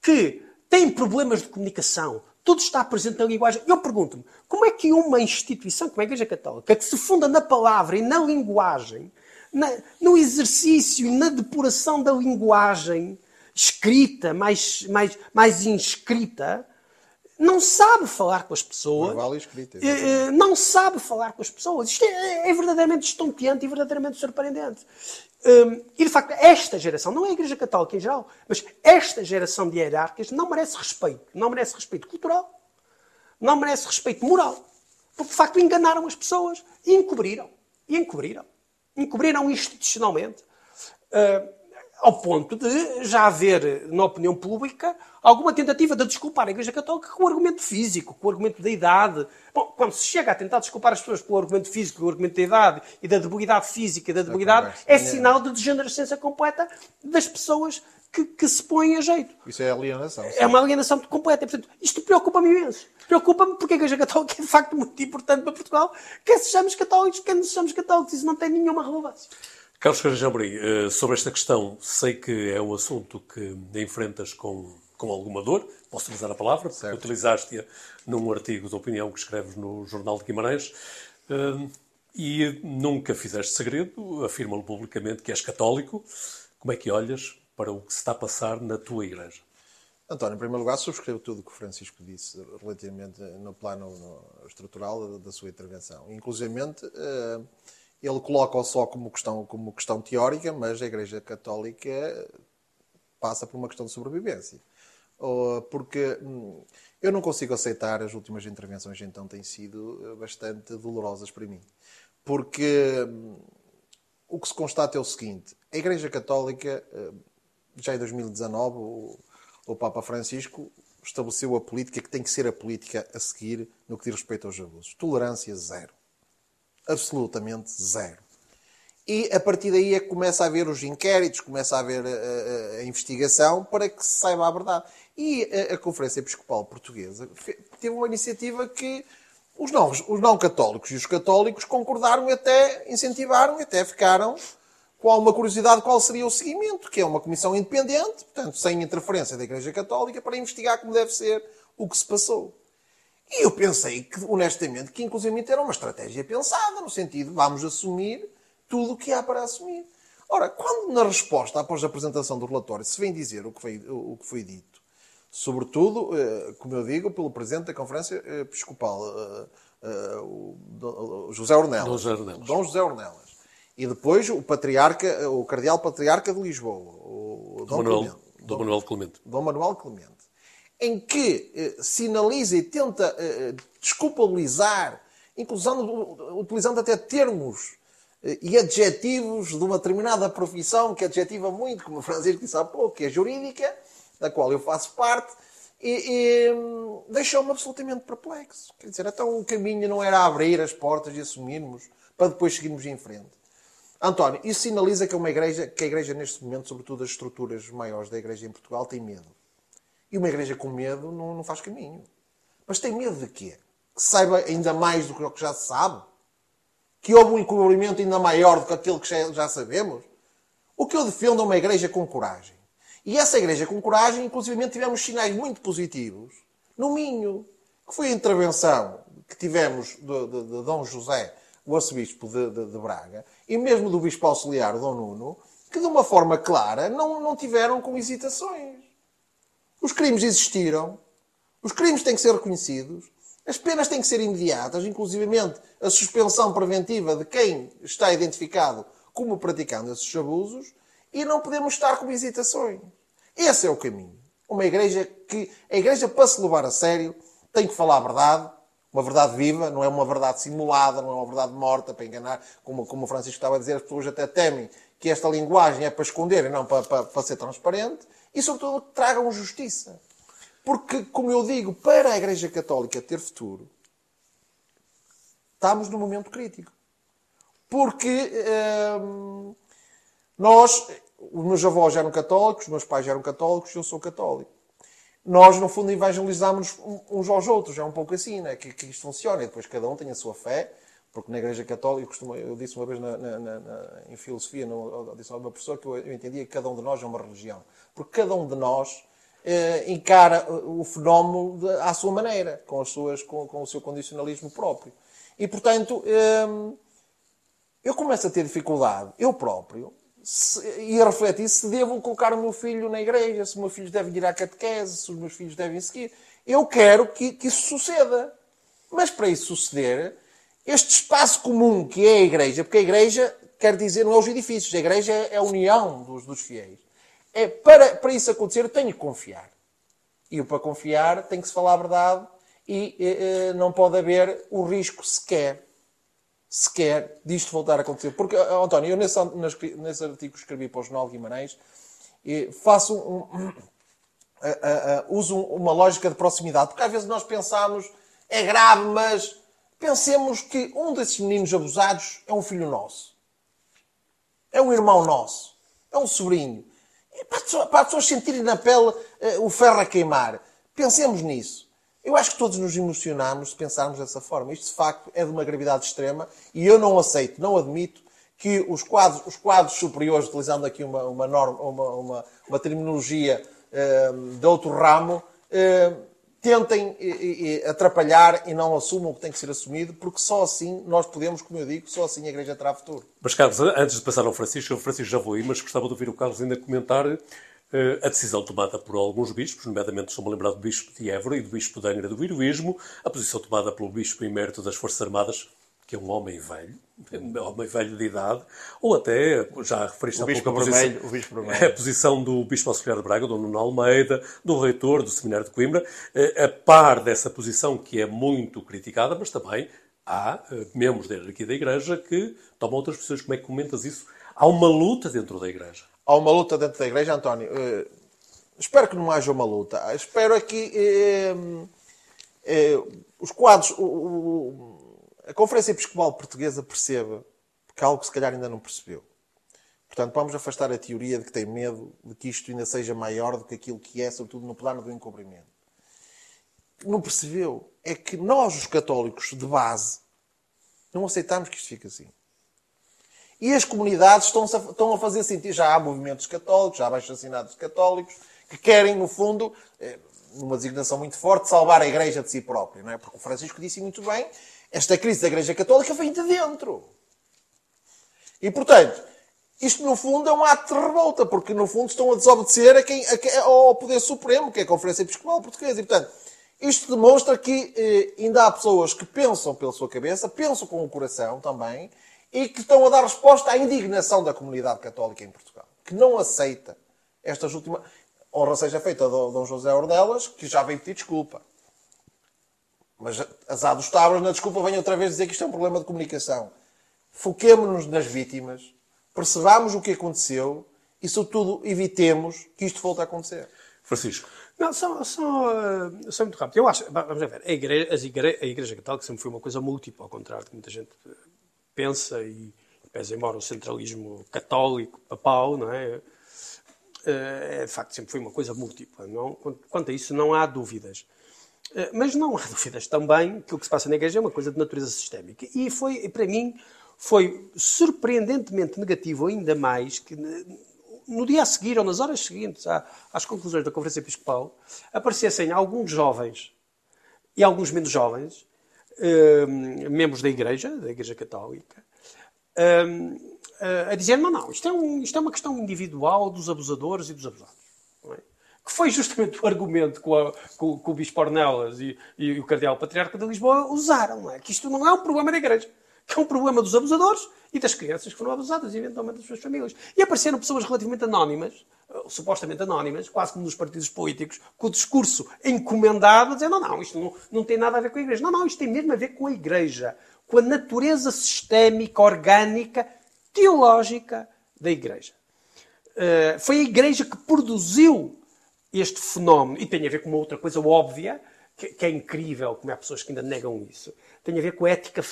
que tem problemas de comunicação, tudo está presente na linguagem. Eu pergunto-me, como é que uma instituição como a Igreja Católica, que se funda na palavra e na linguagem, na, no exercício e na depuração da linguagem escrita, mais, mais, mais inscrita, não sabe falar com as pessoas. Vale escrita, eh, eh, não sabe falar com as pessoas. Isto é, é verdadeiramente estonteante e verdadeiramente surpreendente. Um, e de facto, esta geração, não é a Igreja Católica em geral, mas esta geração de hierarcas não merece respeito. Não merece respeito cultural. Não merece respeito moral. Porque de facto enganaram as pessoas e encobriram. E encobriram encobriram institucionalmente, uh, ao ponto de já haver na opinião pública alguma tentativa de desculpar a Igreja Católica com o argumento físico, com o argumento da idade. Bom, quando se chega a tentar desculpar as pessoas pelo argumento físico, com o argumento da idade e da debilidade física e da debilidade, é sinal de degenerescência completa das pessoas que, que, se põem a jeito. Isso é alienação. Sim. É uma alienação completa. Portanto, isto preocupa-me imenso. Preocupa-me porque a Igreja Católica é de facto muito importante para Portugal. Quer sejamos católicos, quer não sejamos católicos, isso não tem nenhuma relevância. Carlos Carajão eh, sobre esta questão, sei que é um assunto que enfrentas com, com alguma dor, posso utilizar a palavra, porque utilizaste-a num artigo de opinião que escreves no Jornal de Guimarães, eh, e nunca fizeste segredo, afirma-lo publicamente que és católico. Como é que olhas para o que se está a passar na tua igreja? António, em primeiro lugar, subscrevo tudo o que o Francisco disse relativamente no plano estrutural da sua intervenção. Inclusive, eh, ele coloca-o só como questão, como questão teórica, mas a Igreja Católica passa por uma questão de sobrevivência. Porque hum, eu não consigo aceitar as últimas intervenções, então têm sido bastante dolorosas para mim. Porque hum, o que se constata é o seguinte: a Igreja Católica, eh, já em 2019, o Papa Francisco estabeleceu a política que tem que ser a política a seguir no que diz respeito aos abusos. Tolerância zero absolutamente zero. E a partir daí é que começa a haver os inquéritos, começa a haver a, a, a investigação para que se saiba a verdade. E a, a, Conferência Episcopal Portuguesa teve uma iniciativa que os não, os não católicos e os católicos concordaram e até incentivaram e até ficaram com alguma curiosidade qual seria o seguimento, que é uma comissão independente, portanto, sem interferência da Igreja Católica, para investigar como deve ser o que se passou. E eu pensei, que, honestamente, que inclusive era uma estratégia pensada, no sentido, vamos assumir tudo o que há para assumir. Ora, quando na resposta, após a apresentação do relatório, se vem dizer o que foi, o que foi dito, sobretudo, eh, como eu digo, pelo Presidente da Conferência Episcopal, eh, eh, o José Ornelas. Dom José Ornelas. Dom José Ornelas. E depois o Patriarca, o Cardeal Patriarca de Lisboa, o Dom, Manuel, Clemente. Dom Manuel Clemente. Dom Manuel Clemente. Em que eh, sinaliza e tenta eh, desculpabilizar, inclusão, utilizando até termos eh, e adjetivos de uma determinada profissão que adjetiva muito, como o Francisco disse há pouco, que é jurídica, da qual eu faço parte, e, e hum, deixou-me absolutamente perplexo. Quer dizer, então o caminho não era abrir as portas e assumirmos para depois seguirmos em frente. António, isso sinaliza que, uma igreja, que a igreja, neste momento, sobretudo as estruturas maiores da igreja em Portugal, tem medo. E uma igreja com medo não, não faz caminho. Mas tem medo de quê? Que saiba ainda mais do que já se sabe? Que houve um encobrimento ainda maior do que aquilo que já sabemos? O que eu defendo é uma igreja com coragem. E essa igreja com coragem, inclusive, tivemos sinais muito positivos no Minho, que foi a intervenção que tivemos de, de, de Dom José, o arcebispo de, de, Braga, e mesmo do bispo auxiliar, Dom Nuno, que de uma forma clara não, não tiveram com hesitações. Os crimes existiram, os crimes têm que ser reconhecidos, as penas têm que ser imediatas, inclusivamente a suspensão preventiva de quem está identificado como praticando esses abusos, e não podemos estar com hesitações. Esse é o caminho. Uma igreja que, a igreja para se levar a sério, tem que falar a verdade, uma verdade viva, não é uma verdade simulada, não é uma verdade morta para enganar, como, como o Francisco estava a dizer, as pessoas até temem que esta linguagem é para esconder e não para, para, para ser transparente, e sobretudo tragam justiça. Porque, como eu digo, para a Igreja Católica ter futuro, estamos num momento crítico. Porque hum, nós, os meus avós eram católicos, os meus pais eram católicos, eu sou católico. Nós, no fundo, evangelizamos uns aos outros. É um pouco assim, né? que, que isto funciona. E depois cada um tem a sua fé, porque na Igreja Católica, eu, costumo, eu disse uma vez na, na, na, em filosofia, no, disse a uma pessoa que eu, eu, entendia que cada um de nós é uma religião. Porque cada um de nós eh, encara o fenómeno de, à sua maneira, com, as suas, com, com o seu condicionalismo próprio. E, portanto, eh, eu começo a ter dificuldade, eu próprio, se, e a refletir se devo colocar o meu filho na igreja, se o meu filho deve ir à catequese, se os meus filhos devem seguir. Eu quero que, que isso suceda. Mas para isso suceder, este espaço comum que é a igreja, porque a igreja quer dizer, não é os edifícios, a igreja é a união dos, dos fiéis. É, para, para isso acontecer, eu tenho que confiar. E para confiar tem que se falar a verdade e eh, não pode haver o risco sequer sequer disto voltar a acontecer. Porque, António, eu nesse, nesse artigo que escrevi para o Jornal Guimarães, faço um, um, uh, uh, uh, uso uma lógica de proximidade. Porque às vezes nós pensamos, é grave, mas pensemos que um desses meninos abusados é um filho nosso. É um irmão nosso. É um sobrinho. E para as pessoas sentirem na pele uh, o ferro a queimar. Pensemos nisso. Eu acho que todos nos emocionamos se pensarmos dessa forma. Isto, de facto, é de uma gravidade extrema e eu não aceito, não admito que os quadros, os quadros superiores, utilizando aqui uma, uma, norma, uma, uma, uma terminologia uh, de outro ramo, uh, tentem uh, atrapalhar e não assumam o que tem que ser assumido, porque só assim nós podemos, como eu digo, só assim a Igreja terá futuro. Mas, Carlos, antes de passar ao Francisco, o Francisco já vou aí, mas gostava de ouvir o Carlos ainda comentar eh, a decisão tomada por alguns bispos, nomeadamente estou-me a lembrar do bispo de Évora e do bispo de Angra do Heroísmo, a posição tomada pelo bispo emérito das Forças Armadas, que é um homem velho, um homem velho de idade, ou até, já referiste há pouco, a posição, o bispo a posição do bispo auxiliar de Braga, do Nuno Almeida, do reitor do Seminário de Coimbra, eh, a par dessa posição que é muito criticada, mas também há eh, membros da hierarquia da Igreja que tomam outras posições. Como é que comentas isso? Há uma luta dentro da Igreja há uma luta dentro da igreja, António. Uh, espero que não haja uma luta. Espero é que uh, uh, os quadros, a Conferência Episcopal Portuguesa perceba, porque é algo que se calhar ainda não percebeu. Portanto, vamos afastar a teoria de que tem medo de que isto ainda seja maior do que aquilo que é, sobretudo no plano do encobrimento. Não percebeu é que nós, os católicos de base, não aceitamos que isto fique assim. E as comunidades estão, estão a fazer sentir. Já há movimentos católicos, já há baixo-assinados católicos, que querem, no fundo, eh, numa designação muito forte, salvar a Igreja de si própria. Não é? Porque o Francisco disse muito bem, esta crise da Igreja Católica vem de dentro. E, portanto, Isto, no fundo, é um ato de revolta, porque, no fundo, estão a desobedecer a quem, a quem, ao Poder Supremo, que é a Conferência Episcopal Portuguesa. E, portanto, isto demonstra que eh, ainda há pessoas que pensam pela sua cabeça, pensam com o coração também, e que estão a dar resposta à indignação da comunidade católica em Portugal, que não aceita estas últimas. Honra seja feita a Dom José Ordelas, que já veio pedir desculpa. Mas azar dos tábuas, na desculpa, vem outra vez dizer que isto é um problema de comunicação. Foquemos-nos nas vítimas, percebamos o que aconteceu e, sobretudo, evitemos que isto volte a acontecer. Francisco. Não, só, só, uh, só muito rápido. Eu acho, vamos ver, a igreja, as igre, a igreja católica sempre foi uma coisa múltipla, ao contrário do que muita gente pensa e pese embora o centralismo católico, papal, não é? é? de facto sempre foi uma coisa múltipla. Não? Quanto a isso não há dúvidas. Eh, mas não há dúvidas também que o que se passa na igreja é uma coisa de natureza sistémica. E foi, para mim, foi surpreendentemente negativo, ainda mais, que no dia a seguir ou nas horas seguintes às conclusões da Conferência Episcopal aparecessem alguns jovens e alguns menos jovens, eh, membros da Igreja, da Igreja Católica, eh, a dizer: não, não, isto é, um, isto é uma questão individual dos abusadores e dos abusados. É? Que foi justamente o argumento que o, o Bispo Ornelas e, e, o Cardeal Patriarca de Lisboa usaram. É? Que isto não é um problema da Igreja que é um problema dos abusadores e das crianças que foram abusadas, eventualmente das suas famílias. E apareceram pessoas relativamente anónimas, supostamente anónimas, quase como nos partidos políticos, com o discurso encomendado, dizendo: não, não, isto não, não tem nada a ver com a Igreja. Não, não, isto tem mesmo a ver com a Igreja, com a natureza sistémica, orgânica, teológica da Igreja. Uh, foi a Igreja que produziu este fenómeno, e tem a ver com uma outra coisa óbvia, que, que é incrível, como há pessoas que ainda negam isso, tem a ver com a ética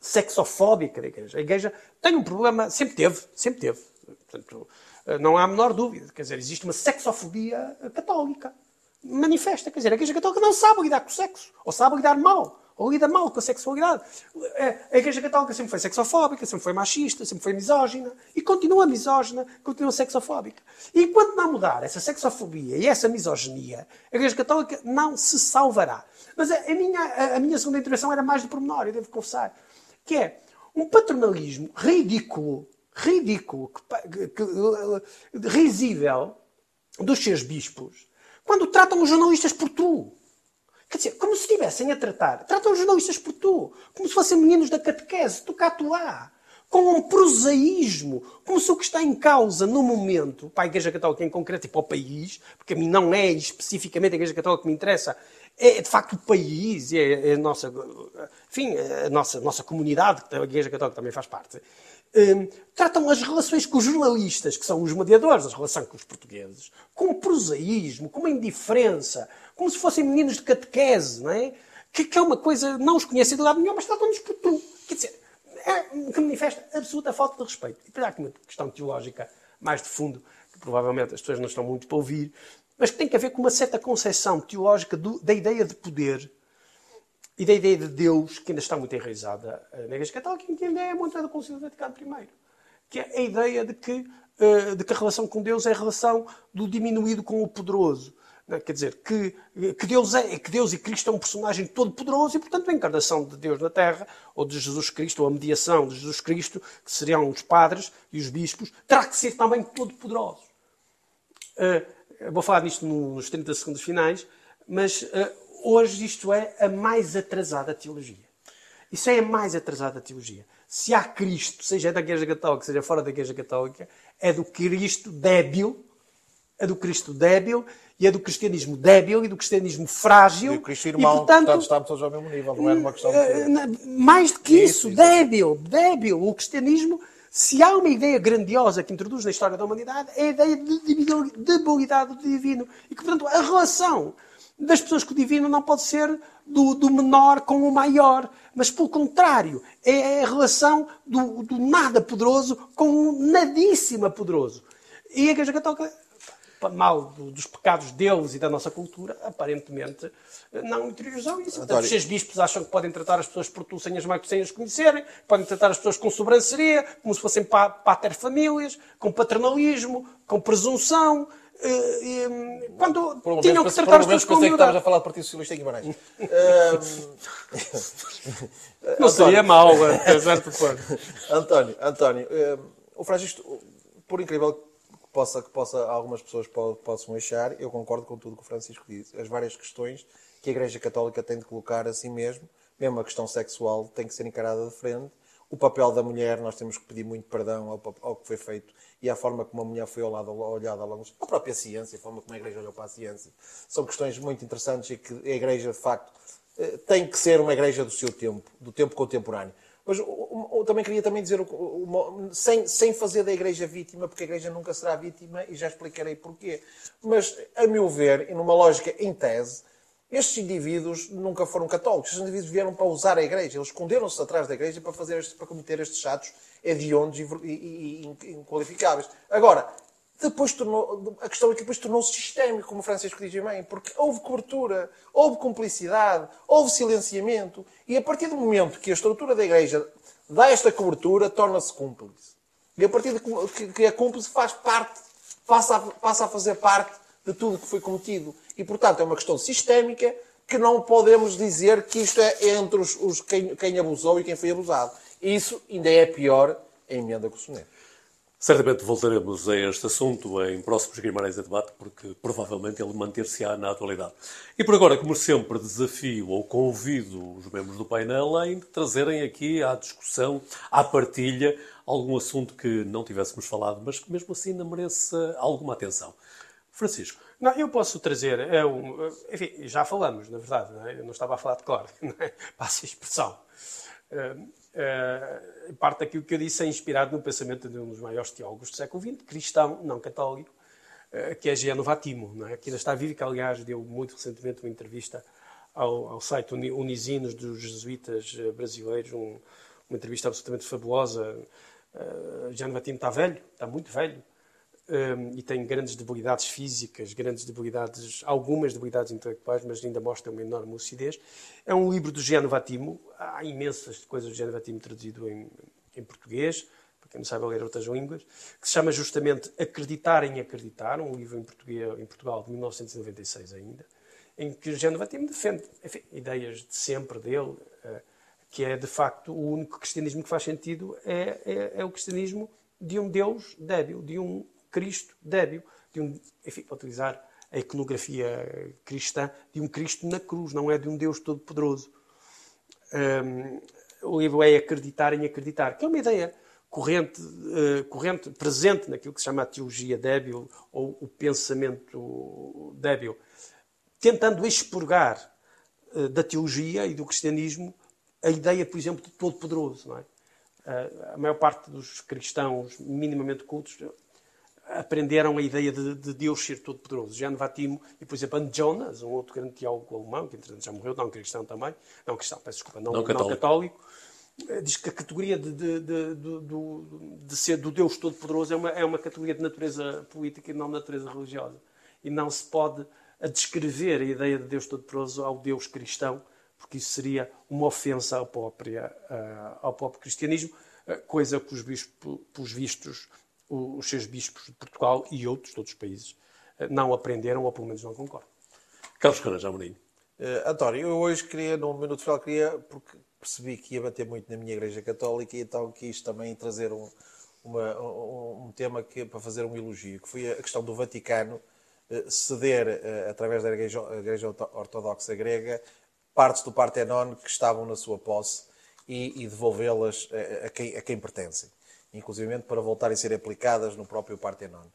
sexofóbica da Igreja. A Igreja tem um problema, sempre teve, sempre teve. Portanto, não há a menor dúvida. Quer dizer, existe uma sexofobia católica. Manifesta. Quer dizer, a Igreja Católica não sabe lidar com o sexo. Ou sabe lidar mal. Ou lida mal com a sexualidade. A Igreja Católica sempre foi sexofóbica, sempre foi machista, sempre foi misógina. E continua misógina, continua sexofóbica. E enquanto não mudar essa sexofobia e essa misoginia, a Igreja Católica não se salvará. Mas a, minha, a minha segunda intervenção era mais de pormenor, eu devo confessar que é um paternalismo ridículo, ridículo, que, que, risível dos seus bispos, quando tratam os jornalistas por tu. Quer dizer, como se estivessem a tratar, tratam os jornalistas por tu, como se fossem meninos da catequese, tu cá, tu lá, com um prosaísmo, como se o que está em causa no momento, para a Igreja Católica em concreto e para o país, porque a mim não é especificamente a Igreja Católica que me interessa, é de facto o país, é, é a nossa, enfim, a nossa, nossa comunidade, que a Igreja Católica também faz parte, um, tratam as relações com os jornalistas, que são os mediadores, as relações com os portugueses, com prosaísmo, com uma indiferença, como se fossem meninos de catequese, não é? Que, que é uma coisa, não os conhecem de lado nenhum, mas tratam-nos por tu. Quer dizer, é, que manifesta absoluta falta de respeito. E depois há aqui uma questão teológica mais de fundo, que provavelmente as pessoas não estão muito para ouvir, mas que tem que ver com uma certa concepção teológica do, da ideia de poder e da ideia de Deus, que ainda está muito enraizada eh, na Igreja Católica, que ainda é muito do Concílio Vaticano I. Que é a ideia de que, eh, de que a relação com Deus é a relação do diminuído com o poderoso. É? Quer dizer, que, que, Deus é, que Deus e Cristo é um personagem todo poderoso e, portanto, a encarnação de Deus na Terra, ou de Jesus Cristo, ou a mediação de Jesus Cristo, que seriam os padres e os bispos, terá que ser também todo poderoso. Uh, vou falar nisto nos 30 segundos finais, mas hoje isto é a mais atrasada teologia. Isso é a mais atrasada teologia. Se há Cristo, seja da Igreja Católica, seja fora da Igreja Católica, é do Cristo débil, é do Cristo débil e é do cristianismo débil e do cristianismo frágil. E o Cristo irmão, e, portanto, portanto estamos todos ao mesmo nível, não é uma questão de... Eh, mais do que isso, isso débil, débil. O cristianismo se há uma ideia grandiosa que introduz na história da humanidade, é a ideia de debilidade do divino. E que, portanto, a relação das pessoas com o divino não pode ser do, do menor com o maior, mas, pelo contrário, é a relação do, do nada poderoso com o nadíssima poderoso. E a Igreja Católica mal dos pecados deles e da nossa cultura, aparentemente não interiorizam isso. Portanto, os seus bispos acham que podem tratar as pessoas por tu sem as, sem as conhecerem, podem tratar as pessoas com sobranceria, como se fossem paterfamílias, com paternalismo, com presunção. Eh, quando por tinham que tratar as pessoas com humildade. que estavas a falar do Partido Socialista em Guimarães. não seria mau, a certo ponto. António, António, o Francisco por incrível que possa, que possa algumas pessoas possam achar, eu concordo com tudo que o Francisco disse. As várias questões que a Igreja Católica tem de colocar a si mesmo, mesmo a questão sexual, tem que ser encarada de frente. O papel da mulher, nós temos que pedir muito perdão ao, ao que foi feito e à forma como a mulher foi olhada, olhada ao longo a própria ciência, a forma como a Igreja olhou para a ciência. São questões muito interessantes e que a Igreja, de facto, eh, tem que ser uma Igreja do seu tempo, do tempo contemporâneo. Mas eu também queria também dizer, sem, sem fazer da Igreja vítima, porque a Igreja nunca será vítima e já explicarei porquê. Mas, a meu ver, e numa lógica em tese, estes indivíduos nunca foram católicos. Estes indivíduos vieram para usar a Igreja. Eles esconderam-se atrás da Igreja para, fazer estes, para cometer estes chatos hediondos e, e, e inqualificáveis. Agora, depois tornou, a questão é que depois tornou-se sistémico, como o Francisco diz bem, porque houve cobertura, houve cumplicidade, houve silenciamento, e a partir do momento que a estrutura da Igreja dá esta cobertura, torna-se cúmplice. E a partir de que, que a cúmplice faz parte, passa a, passa a fazer parte de tudo que foi cometido. E, portanto, é uma questão sistémica que não podemos dizer que isto é entre os, os quem, quem, abusou e quem foi abusado. Isso ainda é pior a emenda com o soneto. Certamente voltaremos a este assunto em próximos Guimarães a debate, porque provavelmente ele manter-se-á na atualidade. E por agora, como sempre, desafio ou convido os membros do painel a trazerem aqui à discussão, à partilha, algum assunto que não tivéssemos falado, mas que mesmo assim ainda mereça alguma atenção. Francisco. Não, eu posso trazer, é um, enfim, já falamos, na verdade, não é? eu não estava a falar de cor, não é? passa a expressão. Uh, uh, parte daquilo que eu disse é inspirado no pensamento de um dos maiores teólogos do século XX, cristão, não católico, uh, que é Giano não é? que ainda está vivo que, aliás, deu muito recentemente uma entrevista ao, ao site Unisinos dos jesuítas eh, brasileiros, um, uma entrevista absolutamente fabulosa. Uh, Vatimo está velho, está muito velho, um, e tem grandes debilidades físicas, grandes debilidades, algumas debilidades intelectuais, mas ainda mostra uma enorme lucidez. É um livro do Giano Vatimo, há imensas coisas do Giano Vatimo traduzido em, em português, para quem não sabe ler outras línguas, que se chama justamente Acreditar em Acreditar, um livro em, português, em Portugal de 1996 ainda, em que o Giano Vatimo defende enfim, ideias de sempre dele, uh, que é de facto o único cristianismo que faz sentido, é, é, é o cristianismo de um Deus débil, de um Cristo débil, de um, enfim, para utilizar a iconografia cristã, de um Cristo na cruz, não é de um Deus todo-poderoso. Um, o livro é Acreditar em Acreditar, que é uma ideia corrente, uh, corrente, presente naquilo que se chama a teologia débil ou o pensamento débil, tentando expurgar uh, da teologia e do cristianismo a ideia, por exemplo, de todo-poderoso. É? Uh, a maior parte dos cristãos minimamente cultos aprenderam a ideia de, de Deus ser todo-poderoso. Jean Vatimo e, por exemplo, Anne Jonas, um outro grande teólogo alemão, que entretanto já morreu, não cristão também, não cristão, peço desculpa, não, não, católico. não católico, eh, diz que a categoria de, de, de, ser do Deus todo-poderoso é uma, é uma categoria de natureza política e não de natureza religiosa. E não se pode descrever a ideia de Deus todo-poderoso ao Deus cristão, porque isso seria uma ofensa ao, própria, uh, ao próprio cristianismo, uh, coisa que os bispos, pelos vistos, os seus bispos de Portugal e outros de outros países eh, não aprenderam ou pelo menos não concordam. Carlos Caranja Amorim. Uh, António, eu hoje queria, no Minuto Final, queria, porque percebi que ia bater muito na minha Igreja Católica e então quis também trazer um, uma, um, um, tema que, para fazer um elogio, que foi a questão do Vaticano uh, ceder, uh, através da Igreja, Igreja, Ortodoxa Grega, partes do Partenon que estavam na sua posse e, e devolvê-las a, a, quem, a quem pertencem inclusivamente para voltarem a ser aplicadas no próprio Partenon.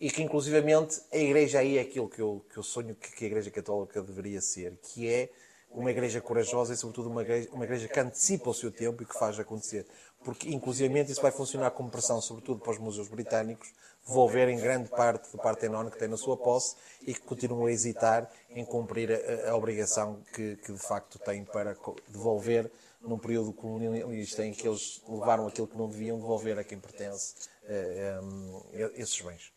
E que, inclusivamente, a Igreja aí é aquilo que eu, que eu sonho que a Igreja Católica deveria ser, que é uma igreja corajosa e, sobretudo, uma igreja, uma igreja que antecipa o seu tempo e que faz acontecer. Porque, inclusivamente, isso vai funcionar como pressão, sobretudo para os museus britânicos, devolverem grande parte do Partenon que tem na sua posse e que continuam a hesitar em cumprir a, a obrigação que, que, de facto, têm para devolver num período colonialista em que eles levaram aquilo que não deviam devolver a quem pertence eh, eh, hum, esses bens.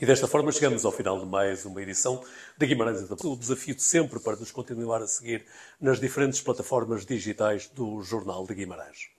E desta forma chegamos ao final de mais uma edição da Guimarães da O desafio de sempre para nos continuar a seguir nas diferentes plataformas digitais do Jornal de Guimarães.